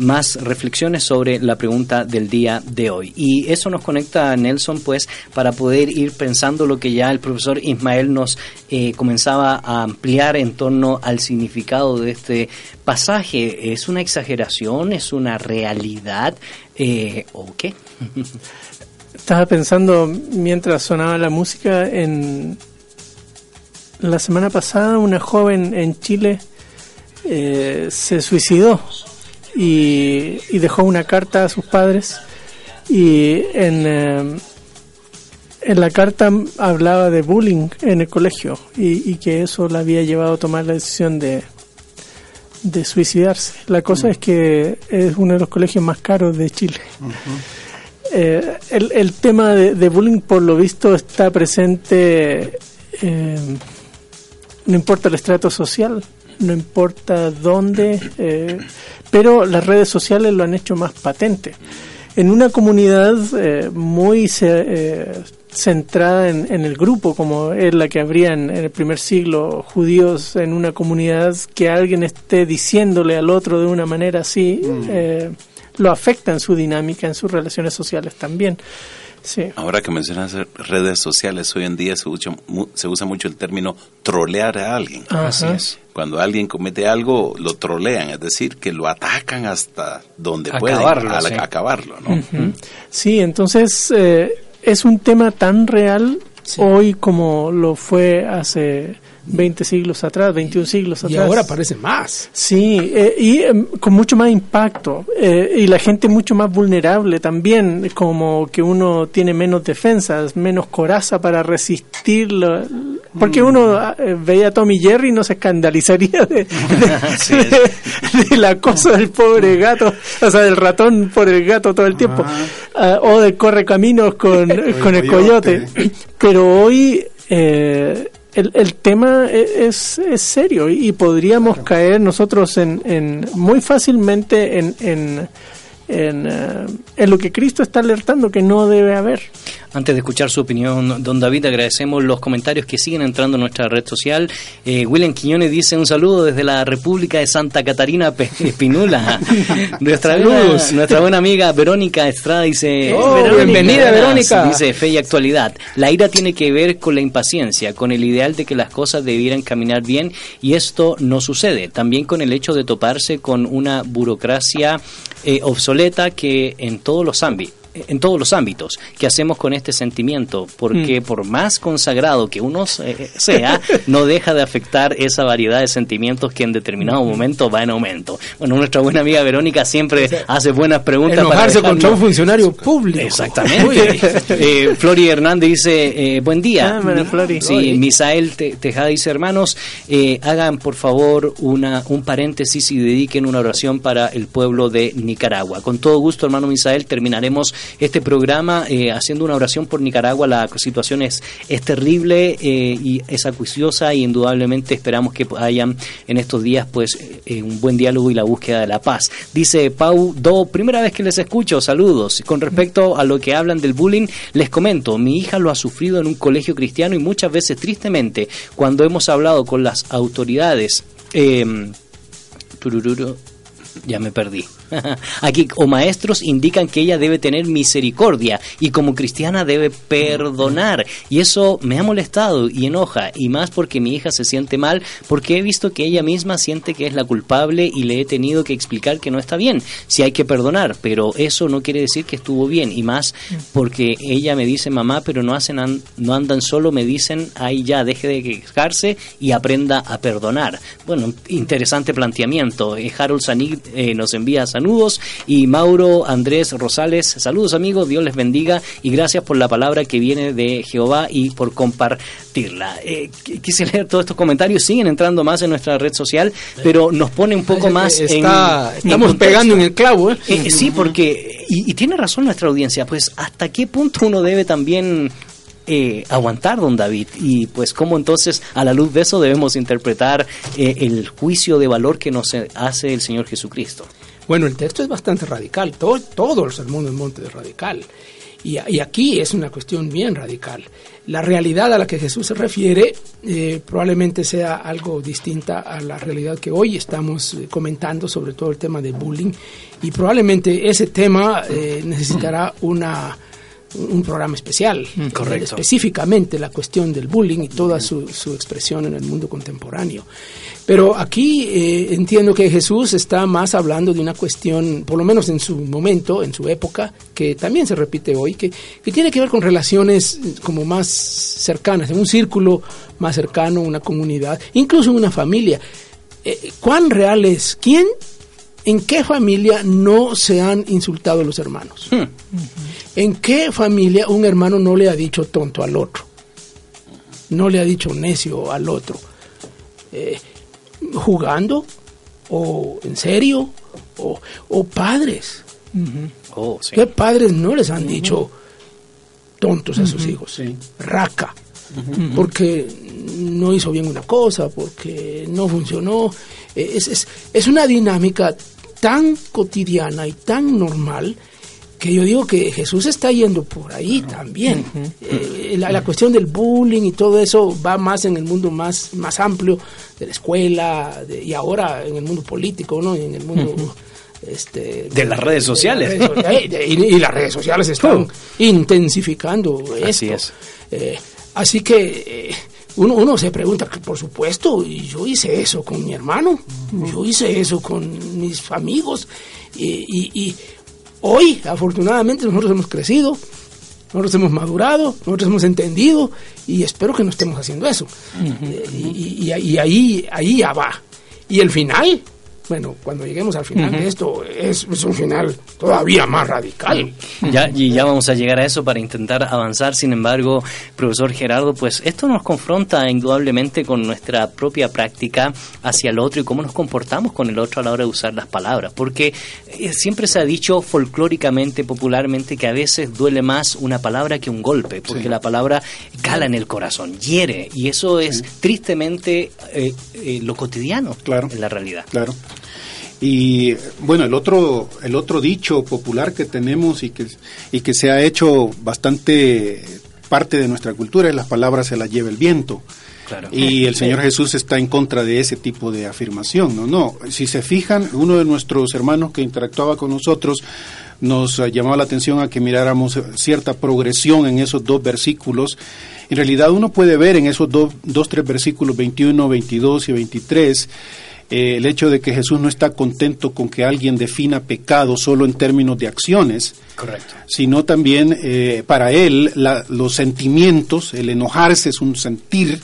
A: más reflexiones sobre la pregunta del día de hoy. Y eso nos conecta, Nelson, pues para poder ir pensando lo que ya el profesor Ismael nos eh, comenzaba a ampliar en torno al significado de este pasaje. ¿Es una exageración? ¿Es una realidad? Eh, ¿O qué?
B: Estaba pensando mientras sonaba la música en la semana pasada una joven en Chile eh, se suicidó y, y dejó una carta a sus padres y en, eh, en la carta hablaba de bullying en el colegio y, y que eso la había llevado a tomar la decisión de, de suicidarse. La cosa es que es uno de los colegios más caros de Chile. Eh, el, el tema de, de bullying, por lo visto, está presente, eh, no importa el estrato social, no importa dónde, eh, pero las redes sociales lo han hecho más patente. En una comunidad eh, muy eh, centrada en, en el grupo, como es la que habría en, en el primer siglo, judíos en una comunidad, que alguien esté diciéndole al otro de una manera así, eh, lo afecta en su dinámica, en sus relaciones sociales también. Sí.
D: Ahora que mencionas redes sociales, hoy en día se usa, mu- se usa mucho el término trolear a alguien.
B: Ajá. Así es.
D: Cuando alguien comete algo, lo trolean, es decir, que lo atacan hasta donde
A: Acabarlo,
D: pueden, a-
A: sí.
D: acabarlo, ¿no?
B: Sí, entonces eh, es un tema tan real hoy como lo fue hace 20 siglos atrás, 21 siglos
C: Y
B: atrás.
C: ahora parece más.
B: Sí, eh, y em, con mucho más impacto. eh, y la gente mucho más vulnerable también, como que uno tiene menos defensas, menos coraza para resistir. lo- porque uno ah, eh, veía a Tommy Jerry y no se escandalizaría de, de- de- de la cosa del pobre gato, o sea, del ratón por el gato todo el tiempo. Ah, o del corre caminos con, con el coyote. Pero hoy eh, el, el tema e- es, es serio y, y podríamos caer nosotros en, en muy fácilmente en, en, en, eh, en lo que Cristo está alertando que no debe haber.
A: Antes de escuchar su opinión, don David, agradecemos los comentarios que siguen entrando en nuestra red social. Eh, William Quiñones dice un saludo desde la República de Santa Catarina Espinula. nuestra,
C: Saludos.
A: buena, nuestra buena amiga Verónica Estrada dice...
C: Oh,
A: Verónica,
C: bienvenida, Verónica.
A: Dice fe y actualidad. La ira tiene que ver con la impaciencia, con el ideal de que las cosas debieran caminar bien y esto no sucede. También con el hecho de toparse con una burocracia eh, obsoleta que en todos los ámbitos en todos los ámbitos. ¿Qué hacemos con este sentimiento? Porque por más consagrado que uno se- sea, no deja de afectar esa variedad de sentimientos que en determinado momento va en aumento. Bueno, nuestra buena amiga Verónica siempre hace buenas preguntas. para
C: Enojarse
A: dejarnos-
C: contra un funcionario público.
A: Exactamente. eh, Flori Hernández dice, eh, buen día.
B: Ah, bueno,
A: Mi-
B: Flori.
A: Sí,
B: Flori.
A: Misael Te- Tejada dice, hermanos, eh, hagan por favor una, un paréntesis y dediquen una oración para el pueblo de Nicaragua. Con todo gusto, hermano Misael, terminaremos este programa eh, haciendo una oración por Nicaragua. La situación es, es terrible eh, y es acuiciosa y indudablemente esperamos que hayan en estos días pues eh, un buen diálogo y la búsqueda de la paz. Dice Pau Do, primera vez que les escucho, saludos. Con respecto a lo que hablan del bullying, les comento, mi hija lo ha sufrido en un colegio cristiano y muchas veces tristemente cuando hemos hablado con las autoridades, eh, turururu, ya me perdí. Aquí, o maestros indican que ella debe tener misericordia y como cristiana debe perdonar. Y eso me ha molestado y enoja, y más porque mi hija se siente mal, porque he visto que ella misma siente que es la culpable y le he tenido que explicar que no está bien, si hay que perdonar, pero eso no quiere decir que estuvo bien, y más porque ella me dice mamá, pero no hacen an- no andan solo, me dicen, ahí ya, deje de quejarse y aprenda a perdonar. Bueno, interesante planteamiento. Eh, Harold Sanig eh, nos envía saludos y Mauro Andrés Rosales, saludos amigos, Dios les bendiga y gracias por la palabra que viene de Jehová y por compartirla. Eh, qu- quise leer todos estos comentarios, siguen entrando más en nuestra red social, pero nos pone un poco más en-
C: Está-
A: en
C: estamos pegando en el clavo, ¿eh?
A: Eh, sí, porque, y, y tiene razón nuestra audiencia, pues hasta qué punto uno debe también eh, aguantar, don David, y pues cómo entonces a la luz de eso debemos interpretar eh, el juicio de valor que nos eh, hace el Señor Jesucristo.
C: Bueno, el texto es bastante radical, todo, todo el sermón del monte es radical. Y, aquí es una cuestión bien radical. La realidad a la que Jesús se refiere eh, probablemente sea algo distinta a la realidad que hoy estamos eh, comentando sobre todo el tema de bullying. Y probablemente ese tema eh, necesitará una, un programa especial.
A: correcto.
C: Específicamente la cuestión del bullying y toda su, su expresión en el mundo contemporáneo. Pero aquí eh, entiendo que Jesús está más hablando de una cuestión, por lo menos en su momento, en su época, que también se repite hoy, que, que tiene que ver con relaciones eh, como más cercanas, en un círculo más cercano, una comunidad, incluso una familia. Eh, ¿Cuán real es? ¿Quién, en qué familia no se han insultado los hermanos? ¿En qué familia un hermano no le ha dicho tonto al otro? No le ha dicho necio al otro. Eh, jugando o en serio o, o padres.
A: Oh, sí.
C: ¿Qué padres no les han dicho tontos a sus hijos? Raca. Porque no hizo bien una cosa, porque no funcionó. Eh, Es, es, es una dinámica tan cotidiana y tan normal que yo digo que Jesús está yendo por ahí también. Eh, la, la cuestión del bullying y todo eso va más en el mundo más, más amplio de la escuela de- y ahora en el mundo político, ¿no? Y en el mundo... Este,
A: De las redes sociales.
C: y, y las redes sociales están intensificaendo
A: Así
C: esto.
A: es.
C: Eh, así que eh, uno, uno se pregunta, que por supuesto, y yo hice eso con mi hermano, yo hice eso con mis amigos, y, y- y hoy, afortunadamente, nosotros hemos crecido, nosotros hemos madurado, nosotros hemos entendido, y espero que no estemos haciendo eso. Eh, y, y- y ahí, ahí ya va. Y el final, bueno, cuando lleguemos al final de esto, es, es un final todavía más radical.
A: Ya, y ya vamos a llegar a eso para intentar avanzar. Sin embargo, profesor Gerardo, pues esto nos confronta indudablemente con nuestra propia práctica hacia el otro y cómo nos comportamos con el otro a la hora de usar las palabras. Porque eh, siempre se ha dicho folclóricamente, popularmente, que a veces duele más una palabra que un golpe, porque la palabra cala en el corazón, hiere, y eso es tristemente eh, eh, lo cotidiano
E: Claro.
A: en la realidad.
E: Claro. Y bueno, el otro, el otro dicho popular que tenemos y que, y que se ha hecho bastante parte de nuestra cultura es las palabras se las lleva el viento.
A: Claro.
E: Y el Señor Jesús está en contra de ese tipo de afirmación. No, no. Si se fijan, uno de nuestros hermanos que interactuaba con nosotros nos eh, llamaba la atención a que miráramos cierta progresión en esos dos versículos. En realidad uno puede ver en esos dos, dos tres versículos 21, 22 y 23 eh, el hecho de que Jesús no está contento con que alguien defina pecado solo en términos de acciones,
A: Correcto.
E: sino también eh, para él la- los sentimientos, el enojarse es un sentir,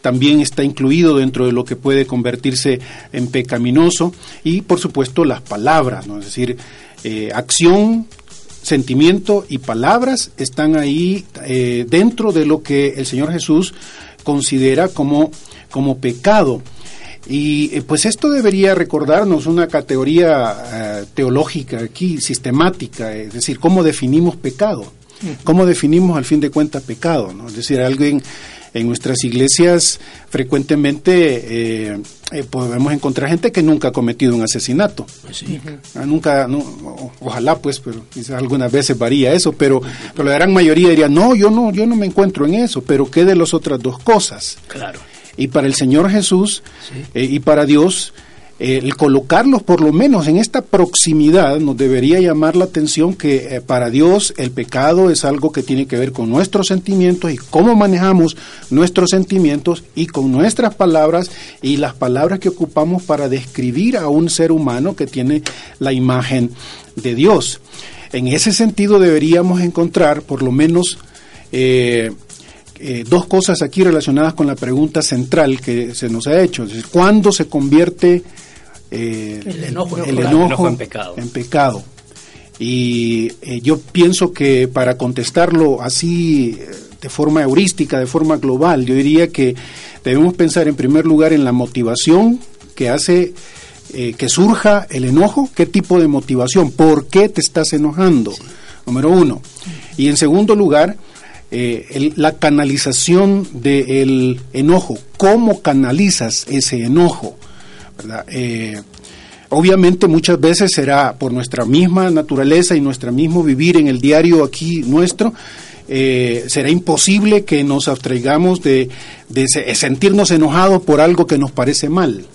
E: también está incluido dentro de lo que puede convertirse en pecaminoso y por supuesto las palabras, ¿no? es decir, eh, acción, sentimiento y palabras están ahí eh, dentro de lo que el Señor Jesús considera como, como pecado. Y eh, pues esto debería recordarnos una categoría eh, teológica aquí, sistemática, es decir, cómo definimos pecado, cómo definimos al fin de cuentas pecado, ¿no? Es decir, alguien en nuestras iglesias frecuentemente eh, eh, podemos encontrar gente que nunca ha cometido un asesinato. Ah, Nunca, no, o- ojalá pues, pero quizás algunas veces varía eso, pero, pero la gran mayoría diría, no, yo no, yo no me encuentro en eso, pero ¿qué de las otras dos cosas?
A: Claro.
E: Y para el Señor Jesús eh, y para Dios, eh, el colocarlos por lo menos en esta proximidad nos debería llamar la atención que eh, para Dios el pecado es algo que tiene que ver con nuestros sentimientos y cómo manejamos nuestros sentimientos y con nuestras palabras y las palabras que ocupamos para describir a un ser humano que tiene la imagen de Dios. En ese sentido deberíamos encontrar por lo menos eh, eh, dos cosas aquí relacionadas con la pregunta central que se nos ha hecho. Es decir, ¿cuándo se convierte eh,
C: El enojo.
E: el
A: Claro,
E: enojo
A: enojo en pecado.
E: en pecado? Y eh, yo pienso que para contestarlo así de forma heurística, de forma global, yo diría que debemos pensar en primer lugar en la motivación que hace que surja el enojo, qué tipo de motivación, por qué te estás enojando, número uno. Y en segundo lugar, eh, la canalización del enojo, cómo canalizas ese enojo. Eh, obviamente muchas veces será por nuestra misma naturaleza y nuestro mismo vivir en el diario aquí nuestro, eh, será imposible que nos abstraigamos de, de se- sentirnos enojados por algo que nos parece mal.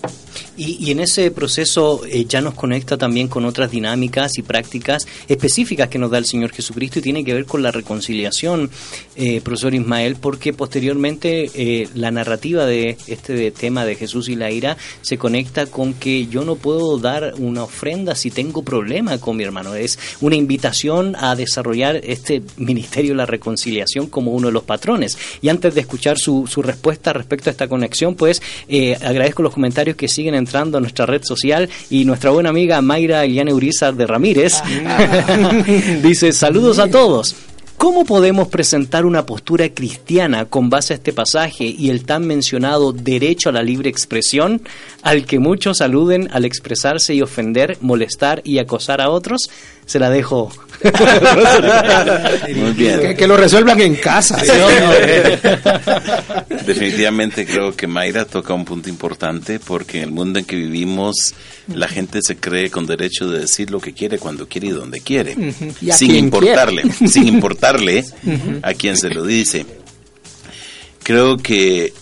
A: Y, y en ese proceso eh, ya nos conecta también con otras dinámicas y prácticas específicas que nos da el Señor Jesucristo y tiene que ver con la reconciliación, eh, profesor Ismael, porque posteriormente eh, la narrativa de este tema de Jesús y la ira se conecta con que yo no puedo dar una ofrenda si tengo problema con mi hermano. Es una invitación a desarrollar este ministerio de la reconciliación como uno de los patrones. Y antes de escuchar su, su respuesta respecto a esta conexión, pues eh, agradezco los comentarios que siguen entrando a nuestra red social y nuestra buena amiga Mayra Eliane Urizar de Ramírez dice saludos a todos. ¿Cómo podemos presentar una postura cristiana con base a este pasaje y el tan mencionado derecho a la libre expresión, al que muchos aluden al expresarse y ofender, molestar y acosar a otros? Se la dejo.
D: Muy bien.
C: Que, que lo resuelvan en casa.
D: Definitivamente creo que Mayra toca un punto importante porque en el mundo en que vivimos la gente se cree con derecho de decir lo que quiere cuando quiere y donde quiere,
C: Y
D: sin importarle, sin importarle a quien se lo dice. Creo que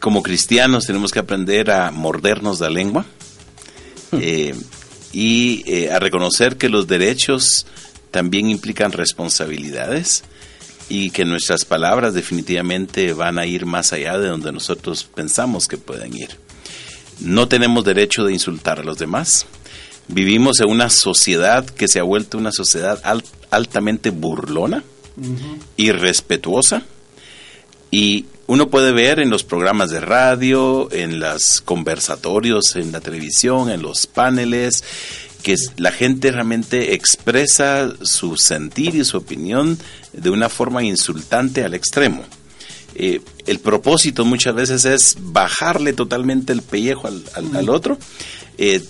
D: como cristianos tenemos que aprender a mordernos la lengua. Eh, y eh, a reconocer que los derechos también implican responsabilidades y que nuestras palabras definitivamente van a ir más allá de donde nosotros pensamos que pueden ir. No tenemos derecho de insultar a los demás. Vivimos en una sociedad que se ha vuelto una sociedad al- altamente burlona, irrespetuosa, y uno puede ver en los programas de radio, en los conversatorios, en la televisión, en los paneles, que la gente realmente expresa su sentir y su opinión de una forma insultante al extremo. Eh, el propósito muchas veces es bajarle totalmente el pellejo al, al- al otro, eh,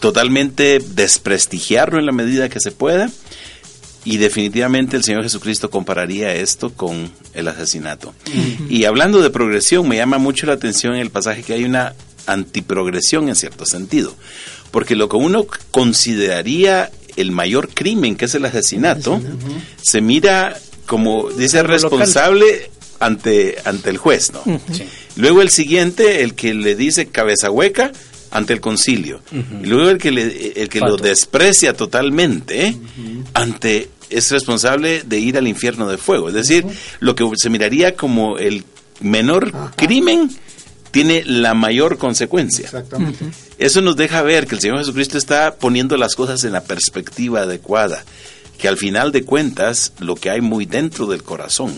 D: totalmente desprestigiarlo en la medida que se pueda. Y definitivamente el Señor Jesucristo compararía esto con el asesinato. Y hablando de progresión, me llama mucho la atención en el pasaje que hay una antiprogresión en cierto sentido. Porque lo que uno consideraría el mayor crimen, que es el asesinato, se mira como, dice,
A: local.
D: responsable ante, ante el juez, ¿no? Luego el siguiente, el que le dice cabeza hueca, ante el concilio. Y luego el que, le- el que lo desprecia totalmente, ¿eh? ante es responsable de ir al infierno de fuego. Es decir, lo que se miraría como el menor crimen tiene la mayor consecuencia.
E: Exactamente.
D: Eso nos deja ver que el Señor Jesucristo está poniendo las cosas en la perspectiva adecuada, que al final de cuentas lo que hay muy dentro del corazón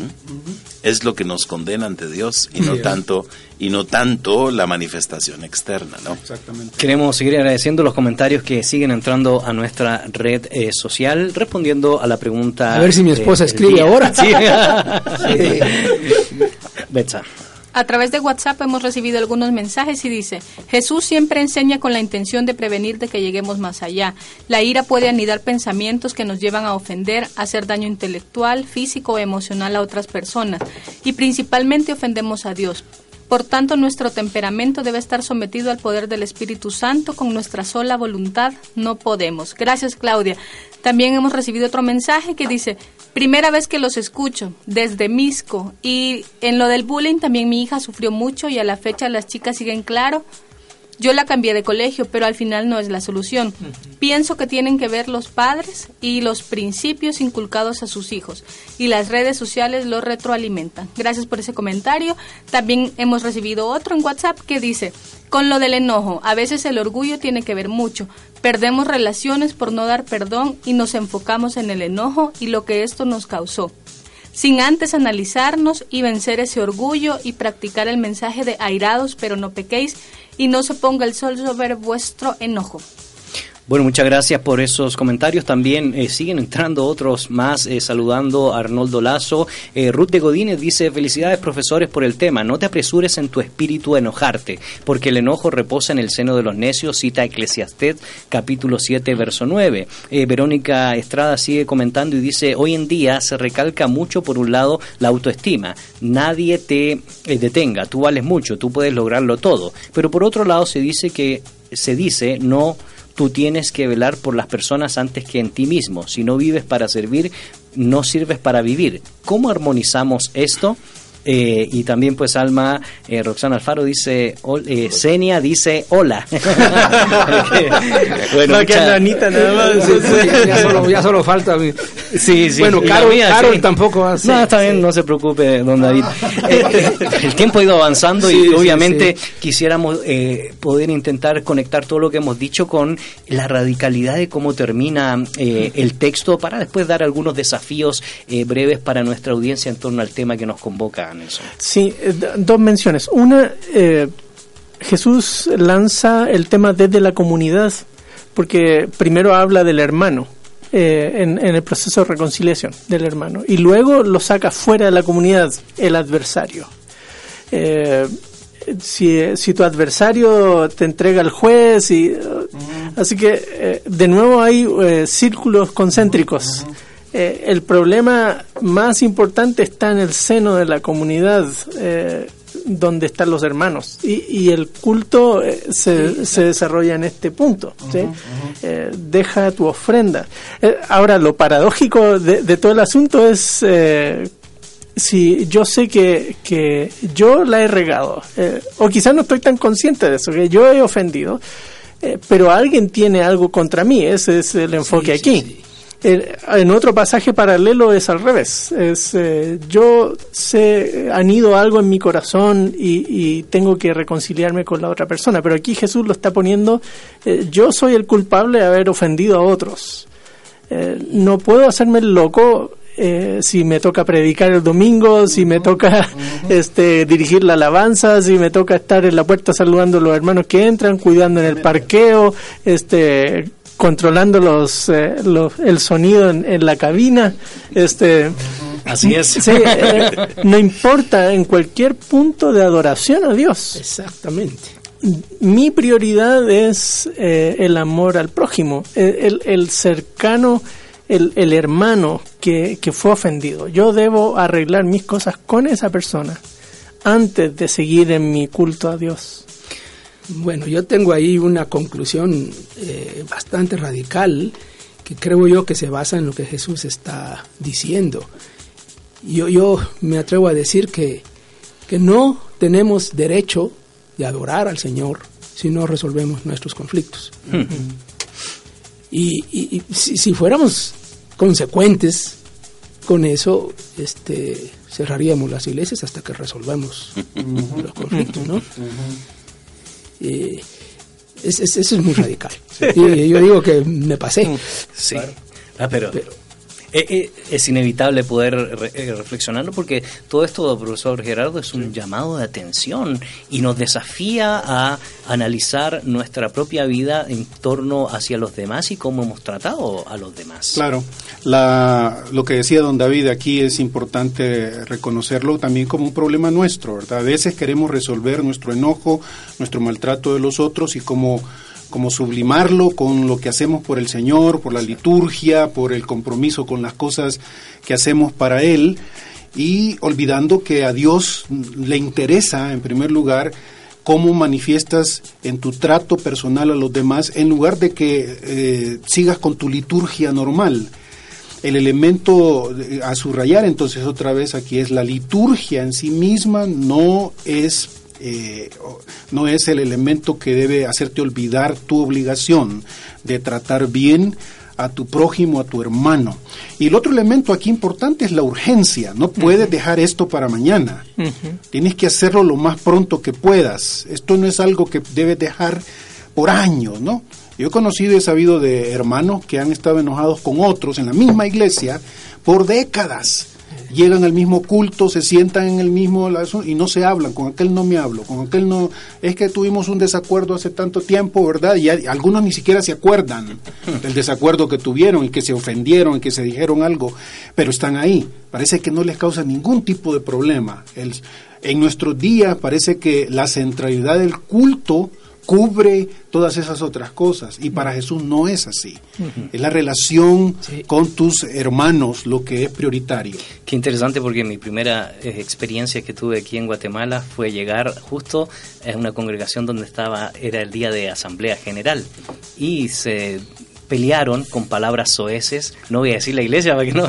D: es lo que nos condena ante Dios y no tanto y no tanto la manifestación externa, ¿no?
E: Exactamente.
A: Queremos seguir agradeciendo los comentarios que siguen entrando a nuestra red eh, social, respondiendo a la pregunta.
C: A ver si mi esposa escribe
A: día.
C: ahora.
A: Sí. Betsa.
F: A través de WhatsApp hemos recibido algunos mensajes y dice, Jesús siempre enseña con la intención de prevenir de que lleguemos más allá. La ira puede anidar pensamientos que nos llevan a ofender, a hacer daño intelectual, físico o emocional a otras personas y principalmente ofendemos a Dios. Por tanto, nuestro temperamento debe estar sometido al poder del Espíritu Santo. Con nuestra sola voluntad no podemos. Gracias, Claudia. También hemos recibido otro mensaje que dice, primera vez que los escucho, desde Misco. Y en lo del bullying también mi hija sufrió mucho y a la fecha las chicas siguen claro. Yo la cambié de colegio, pero al final no es la solución. Pienso que tienen que ver los padres y los principios inculcados a sus hijos. Y las redes sociales lo retroalimentan. Gracias por ese comentario. También hemos recibido otro en WhatsApp que dice, con lo del enojo, a veces el orgullo tiene que ver mucho. Perdemos relaciones por no dar perdón y nos enfocamos en el enojo y lo que esto nos causó sin antes analizarnos y vencer ese orgullo y practicar el mensaje de airados pero no pequéis y no se ponga el sol sobre vuestro enojo.
A: Bueno, muchas gracias por esos comentarios. También eh, siguen entrando otros más, eh, saludando a Arnoldo Lazo. Eh, Ruth de Godínez dice, felicidades profesores por el tema. No te apresures en tu espíritu a enojarte, porque el enojo reposa en el seno de los necios, cita Eclesiastés capítulo 7, verso 9. Eh, Verónica Estrada sigue comentando y dice, hoy en día se recalca mucho, por un lado, la autoestima. Nadie te detenga, tú vales mucho, tú puedes lograrlo todo. Pero por otro lado se dice que, se dice, no tú tienes que velar por las personas antes que en ti mismo. Si no vives para servir, no sirves para vivir. ¿Cómo armonizamos esto? Eh, y también pues Alma, eh, Roxana Alfaro dice, ol- eh, Senia dice hola. bueno,
B: que Anita nada más.
C: ya, solo, ya solo falta. mi-
A: Sí, sí.
C: Bueno, Carol,
A: mía,
C: Carol
A: sí.
C: tampoco hace.
A: No, está bien, no se preocupe, don David. Eh, el tiempo ha ido avanzando
C: Sí,
A: y obviamente quisiéramos eh, poder intentar conectar todo lo que hemos dicho con la radicalidad de cómo termina eh, el texto para después dar algunos desafíos eh, breves para nuestra audiencia en torno al tema que nos convoca, Nelson.
B: Sí, eh, dos menciones. Una, eh, Jesús lanza el tema desde la comunidad, porque primero habla del hermano. eh, en, en el proceso de reconciliación del hermano y luego lo saca fuera de la comunidad el adversario Eh, si, si tu adversario te entrega al juez y así que eh, de nuevo hay eh, círculos concéntricos Eh, el problema más importante está en el seno de la comunidad eh, donde están los hermanos. Y, y el culto eh, se, se desarrolla en este punto ¿sí? Eh, deja tu ofrenda. Eh, ahora lo paradójico de, de todo el asunto es eh, si yo sé que, que yo la he regado, o quizás no estoy tan consciente de eso, que yo he ofendido, pero alguien tiene algo contra mí, ese es el enfoque aquí. Eh, en otro pasaje paralelo es al revés, es eh, yo sé, han ido algo en mi corazón y, y tengo que reconciliarme con la otra persona, pero aquí Jesús lo está poniendo, eh, yo soy el culpable de haber ofendido a otros. Eh, no puedo hacerme el loco eh, si me toca predicar el domingo, si me toca este dirigir la alabanza, si me toca estar en la puerta saludando a los hermanos que entran, cuidando en el parqueo, este controlando los, eh, los- el sonido en, en la cabina, este
A: Así es.
B: sí, eh, no importa en cualquier punto de adoración a Dios
C: Exactamente.
B: mi prioridad es eh, el amor al prójimo, el, el- el cercano, el, el hermano que, que fue ofendido. Yo debo arreglar mis cosas con esa persona antes de seguir en mi culto a Dios.
C: Bueno, yo tengo ahí una conclusión eh, bastante radical que creo yo que se basa en lo que Jesús está diciendo. Yo, yo me atrevo a decir que, que no tenemos derecho de adorar al Señor si no resolvemos nuestros conflictos. y y- y si, si fuéramos consecuentes, con eso este, cerraríamos las iglesias hasta que resolvamos los conflictos, ¿no? Eh, es- es- eso es muy radical. Y yo digo que me pasé.
A: Sí. Ah, pero, es inevitable poder re- eh, reflexionarlo porque todo esto, profesor Gerardo, es un llamado de atención y nos desafía a analizar nuestra propia vida en torno hacia los demás y cómo hemos tratado a los demás.
E: Claro, la, lo que decía don David aquí es importante reconocerlo también como un problema nuestro, ¿verdad? A veces queremos resolver nuestro enojo, nuestro maltrato de los otros y como, como sublimarlo con lo que hacemos por el Señor, por la liturgia, por el compromiso con las cosas que hacemos para Él y olvidando que a Dios le interesa en primer lugar cómo manifiestas en tu trato personal a los demás en lugar de que eh, sigas con tu liturgia normal. El elemento eh, a subrayar entonces otra vez aquí es la liturgia en sí misma no es eh, no es el elemento que debe hacerte olvidar tu obligación de tratar bien a tu prójimo, a tu hermano. Y el otro elemento aquí importante es la urgencia. No puedes dejar esto para mañana. Tienes que hacerlo lo más pronto que puedas. Esto no es algo que debes dejar por años, ¿no? Yo he conocido y he sabido de hermanos que han estado enojados con otros en la misma iglesia por décadas. Llegan al mismo culto, se sientan en el mismo y no se hablan. Con aquel no me hablo, con aquel no. Es que tuvimos un desacuerdo hace tanto tiempo, ¿verdad? Y hay- algunos ni siquiera se acuerdan del desacuerdo que tuvieron y que se ofendieron y que se dijeron algo, pero están ahí. Parece que no les causa ningún tipo de problema. El- en nuestros días parece que la centralidad del culto cubre todas esas otras cosas. Y para Jesús no es así. Es la relación con tus hermanos lo que es prioritario.
A: Qué interesante porque mi primera eh, experiencia que tuve aquí en Guatemala fue llegar justo a una congregación donde estaba, era el día de Asamblea General. Y se pelearon con palabras soeces, no voy a decir la iglesia para que no,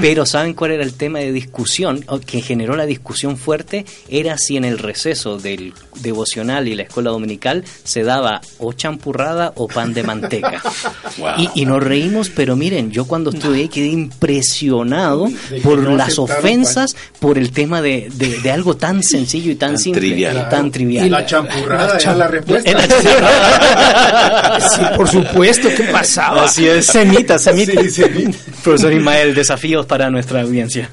A: pero ¿saben cuál era el tema de discusión? Que generó la discusión fuerte, era si en el receso del devocional y la escuela dominical se daba o champurrada o pan de manteca. y, y nos reímos, pero miren, yo cuando estuve ahí quedé impresionado
E: que
A: por
E: no
A: las ofensas, por el tema de, de- de algo tan sencillo y tan,
D: Tan
A: simple,
D: trivial.
A: tan trivial.
E: Y la champurrada era la respuesta.
C: Sí, por supuesto, ¿qué pasaba?
A: Así es. Semita, semita. Profesor Ismael, desafíos para nuestra audiencia.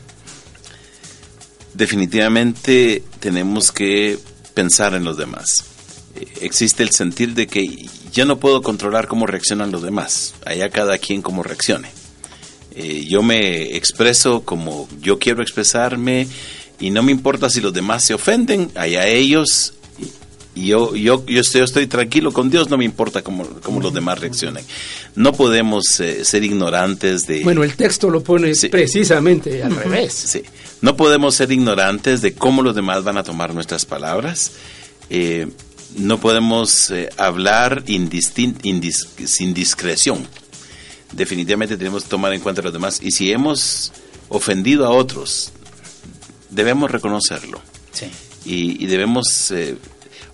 D: definitivamente tenemos que pensar en los demás. Eh, Existe el sentir de que yo no puedo controlar cómo reaccionan los demás, allá cada quien cómo reaccione. Eh, yo me expreso como yo quiero expresarme y no me importa si los demás se ofenden, allá ellos. Y yo, yo, yo, estoy, yo estoy tranquilo con Dios, no me importa cómo, cómo los demás reaccionen. No podemos eh, ser ignorantes de...
C: Bueno, el texto lo pone
D: Sí.
C: precisamente al revés.
D: Sí. No podemos ser ignorantes de cómo los demás van a tomar nuestras palabras. Eh, no podemos eh, hablar indistin- indis- sin discreción. Definitivamente tenemos que tomar en cuenta a los demás. Y si hemos ofendido a otros, debemos reconocerlo.
A: Sí.
D: Y, y debemos, eh,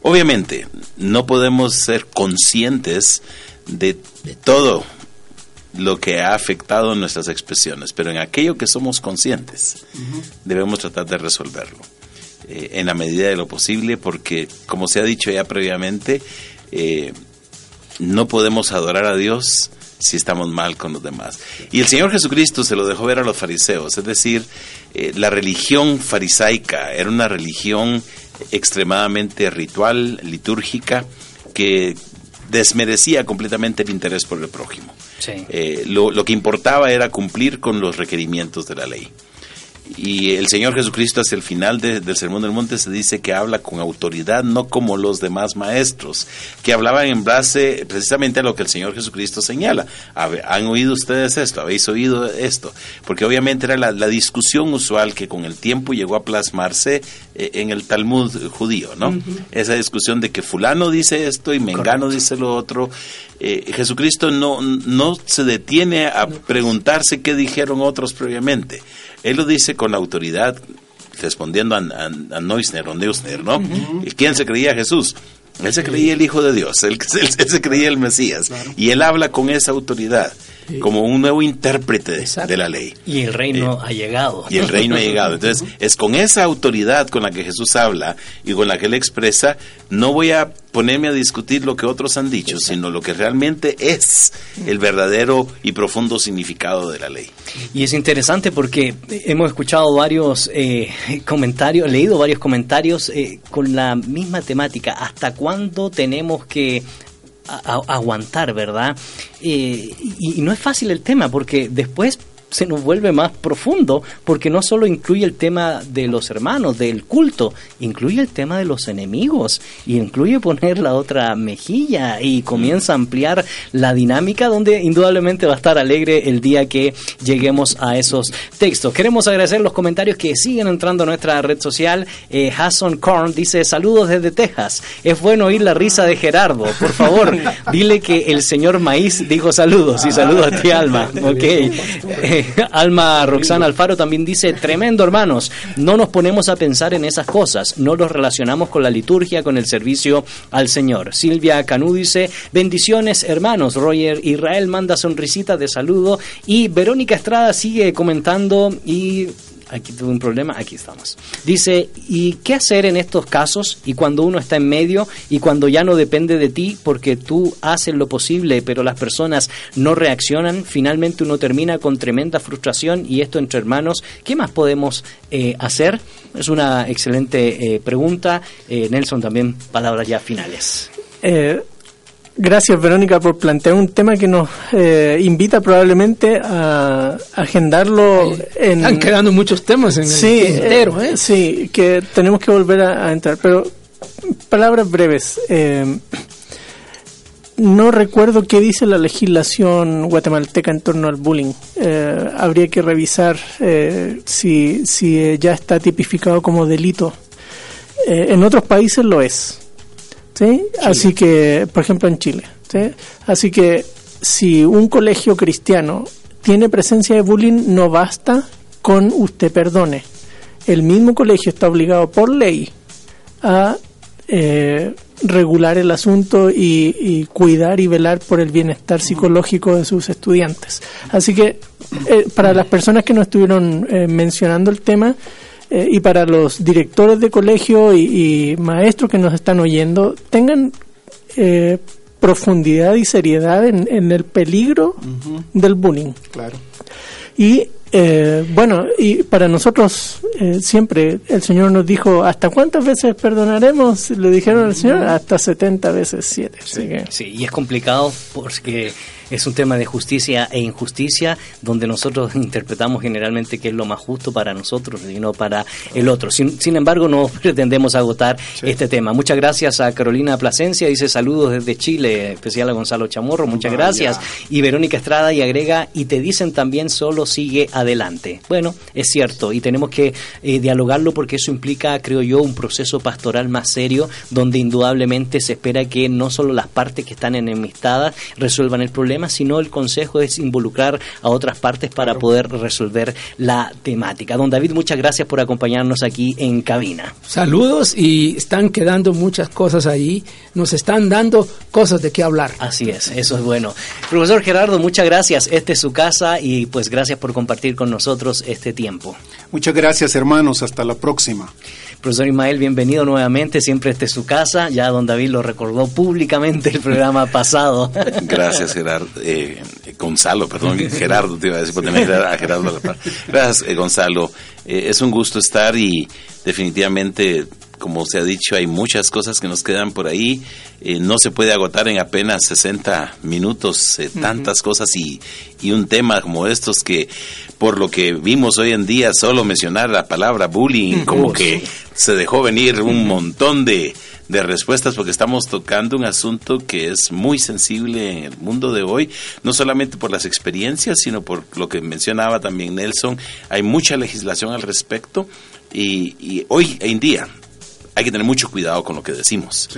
D: obviamente, no podemos ser conscientes de todo lo que ha afectado nuestras expresiones, pero en aquello que somos conscientes, debemos tratar de resolverlo eh, en la medida de lo posible, porque, como se ha dicho ya previamente, eh, no podemos adorar a Dios si estamos mal con los demás. Y el Señor Jesucristo se lo dejó ver a los fariseos, es decir, eh, la religión farisaica era una religión extremadamente ritual, litúrgica, que desmerecía completamente el interés por el prójimo.
A: Sí.
D: Eh, lo, lo que importaba era cumplir con los requerimientos de la ley. Y el Señor Jesucristo hacia el final de- del Sermón del Monte se dice que habla con autoridad, no como los demás maestros, que hablaban en base precisamente a lo que el Señor Jesucristo señala. ¿Han oído ustedes esto? ¿Habéis oído esto? Porque obviamente era la, la discusión usual que con el tiempo llegó a plasmarse eh, en el Talmud judío, ¿no? Esa discusión de que fulano dice esto y mengano dice lo otro. Eh, Jesucristo no, no se detiene a preguntarse qué dijeron otros previamente. Él lo dice con autoridad, respondiendo a, a, a Neusner o Neusner, ¿no? ¿Y ¿Quién se creía Jesús? Él se creía el Hijo de Dios, él, él- él se creía el Mesías. Y él habla con esa autoridad. Como un nuevo intérprete de la ley.
A: Y el reino ha llegado.
D: Y el reino ha llegado. Entonces, es con esa autoridad con la que Jesús habla y con la que él expresa, no voy a ponerme a discutir lo que otros han dicho, sino lo que realmente es el verdadero y profundo significado de la ley.
A: Y es interesante porque hemos escuchado varios eh, comentarios, leído varios comentarios eh, con la misma temática. ¿Hasta cuándo tenemos que a- aguantar, verdad? Eh, y no es fácil el tema porque después se nos vuelve más profundo porque no solo incluye el tema de los hermanos, del culto, incluye el tema de los enemigos y incluye poner la otra mejilla y comienza a ampliar la dinámica donde indudablemente va a estar alegre el día que lleguemos a esos textos. Queremos agradecer los comentarios que siguen entrando a nuestra red social. Eh, Hasson Korn dice saludos desde Texas. Es bueno oír la risa de Gerardo. Por favor, dile que el señor Maíz dijo saludos y saludos a ti, Alma. Ok. Eh, Alma Roxana Alfaro también dice, tremendo hermanos, no nos ponemos a pensar en esas cosas, no los relacionamos con la liturgia, con el servicio al Señor. Silvia Canú dice, bendiciones hermanos, Roger Israel manda sonrisita de saludo y Verónica Estrada sigue comentando y... Aquí tuve un problema, aquí estamos. Dice, ¿y qué hacer en estos casos? Y cuando uno está en medio y cuando ya no depende de ti porque tú haces lo posible, pero las personas no reaccionan, finalmente uno termina con tremenda frustración y esto entre hermanos, ¿qué más podemos eh, hacer? Es una excelente eh, pregunta. Eh, Nelson, también palabras ya finales.
B: Gracias, Verónica, por plantear un tema que nos eh, invita probablemente a agendarlo en...
C: Están quedando muchos temas en
B: sí,
C: el tintero,
B: eh,
C: ¿eh?
B: sí, que tenemos que volver a, a entrar. Pero palabras breves. eh, no recuerdo qué dice la legislación guatemalteca en torno al bullying. Eh, habría que revisar eh, si, si ya está tipificado como delito. En otros países lo es. ¿Sí? Así que, por ejemplo, en Chile. ¿sí? Así que si un colegio cristiano tiene presencia de bullying, no basta con usted perdone. El mismo colegio está obligado por ley a eh, regular el asunto y, y cuidar y velar por el bienestar psicológico de sus estudiantes. Así que eh, para las personas que no estuvieron eh, mencionando el tema eh, y para los directores de colegio y, y maestros que nos están oyendo, tengan eh, profundidad y seriedad en, en el peligro del bullying.
E: Claro.
B: Y eh, bueno, y para nosotros eh, siempre el Señor nos dijo, ¿hasta cuántas veces perdonaremos? Le dijeron al Señor, hasta 70 veces 7. Así que,
A: Sí, y es complicado porque es un tema de justicia e injusticia donde nosotros interpretamos generalmente que es lo más justo para nosotros y no para el otro. Sin, sin embargo, no pretendemos agotar este tema. Muchas gracias a Carolina Plasencia, dice saludos desde Chile, especial a Gonzalo Chamorro, muchas
E: Vaya.
A: gracias. Y Verónica Estrada y agrega, y te dicen también solo sigue adelante. Bueno, es cierto, y tenemos que eh, dialogarlo porque eso implica, creo yo, un proceso pastoral más serio, donde indudablemente se espera que no solo las partes que están enemistadas resuelvan el problema, sino el consejo es involucrar a otras partes para poder resolver la temática. Don David, muchas gracias por acompañarnos aquí en cabina.
C: Saludos y están quedando muchas cosas ahí. Nos están dando cosas de qué hablar.
A: Así es, eso es bueno. Profesor Gerardo, muchas gracias. Esta es su casa y pues gracias por compartir con nosotros este tiempo.
E: Muchas gracias, hermanos. Hasta la próxima.
A: Profesor Ismael, bienvenido nuevamente. Siempre esta es su casa. Ya don David lo recordó públicamente el programa pasado.
D: Gracias, Gerardo. eh, Gonzalo, perdón, Gerardo, te iba a decir, por tener a Gerardo a la par. Gracias, eh, Gonzalo. Eh, es un gusto estar y definitivamente, como se ha dicho, hay muchas cosas que nos quedan por ahí. Eh, no se puede agotar en apenas 60 minutos eh, tantas cosas y, y un tema como estos que, por lo que vimos hoy en día, solo mencionar la palabra bullying, como que se dejó venir un montón de, de respuestas porque estamos tocando un asunto que es muy sensible en el mundo de hoy, no solamente por las experiencias, sino por lo que mencionaba también Nelson, hay mucha legislación al respecto y, y hoy en día hay que tener mucho cuidado con lo que decimos.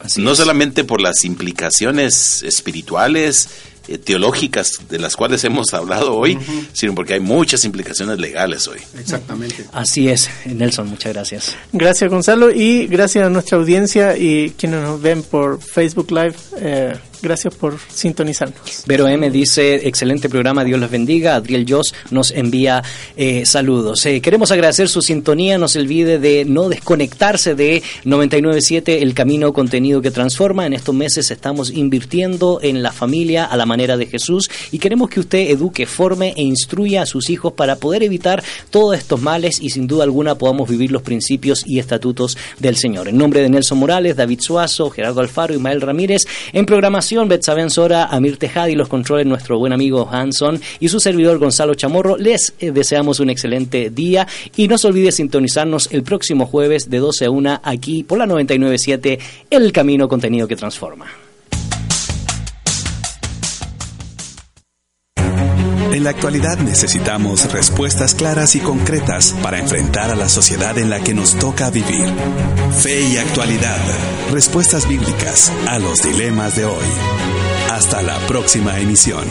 A: Así
D: no
A: es.
D: solamente por las implicaciones espirituales, eh, teológicas de las cuales hemos hablado hoy, sino porque hay muchas implicaciones legales hoy.
E: Exactamente.
A: Así es, Nelson, muchas gracias.
B: gracias Gonzalo y gracias a nuestra audiencia y quienes nos ven por Facebook Live. eh, Gracias por sintonizarnos.
A: Vero M dice, excelente programa, Dios los bendiga. Adriel Joss nos envía eh, saludos. Eh, queremos agradecer su sintonía, no se olvide de no desconectarse de 997, el camino contenido que transforma. En estos meses estamos invirtiendo en la familia a la manera de Jesús y queremos que usted eduque, forme e instruya a sus hijos para poder evitar todos estos males y sin duda alguna podamos vivir los principios y estatutos del Señor. En nombre de Nelson Morales, David Suazo, Gerardo Alfaro, Ismael Ramírez, en programación Betsaben Sora, Amir Tejada y los controles nuestro buen amigo Hanson y su servidor Gonzalo Chamorro, les eh, deseamos un excelente día y no se olvide sintonizarnos el próximo jueves de 12 a 1 aquí por la 997 El Camino Contenido que Transforma.
H: La actualidad necesitamos respuestas claras y concretas para enfrentar a la sociedad en la que nos toca vivir. Fe y actualidad. Respuestas bíblicas a los dilemas de hoy. Hasta la próxima emisión.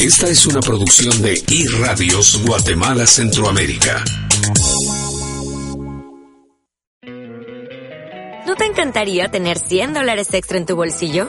J: Esta es una producción de iRadios Guatemala Centroamérica.
K: ¿No te encantaría tener 100 dólares extra en tu bolsillo?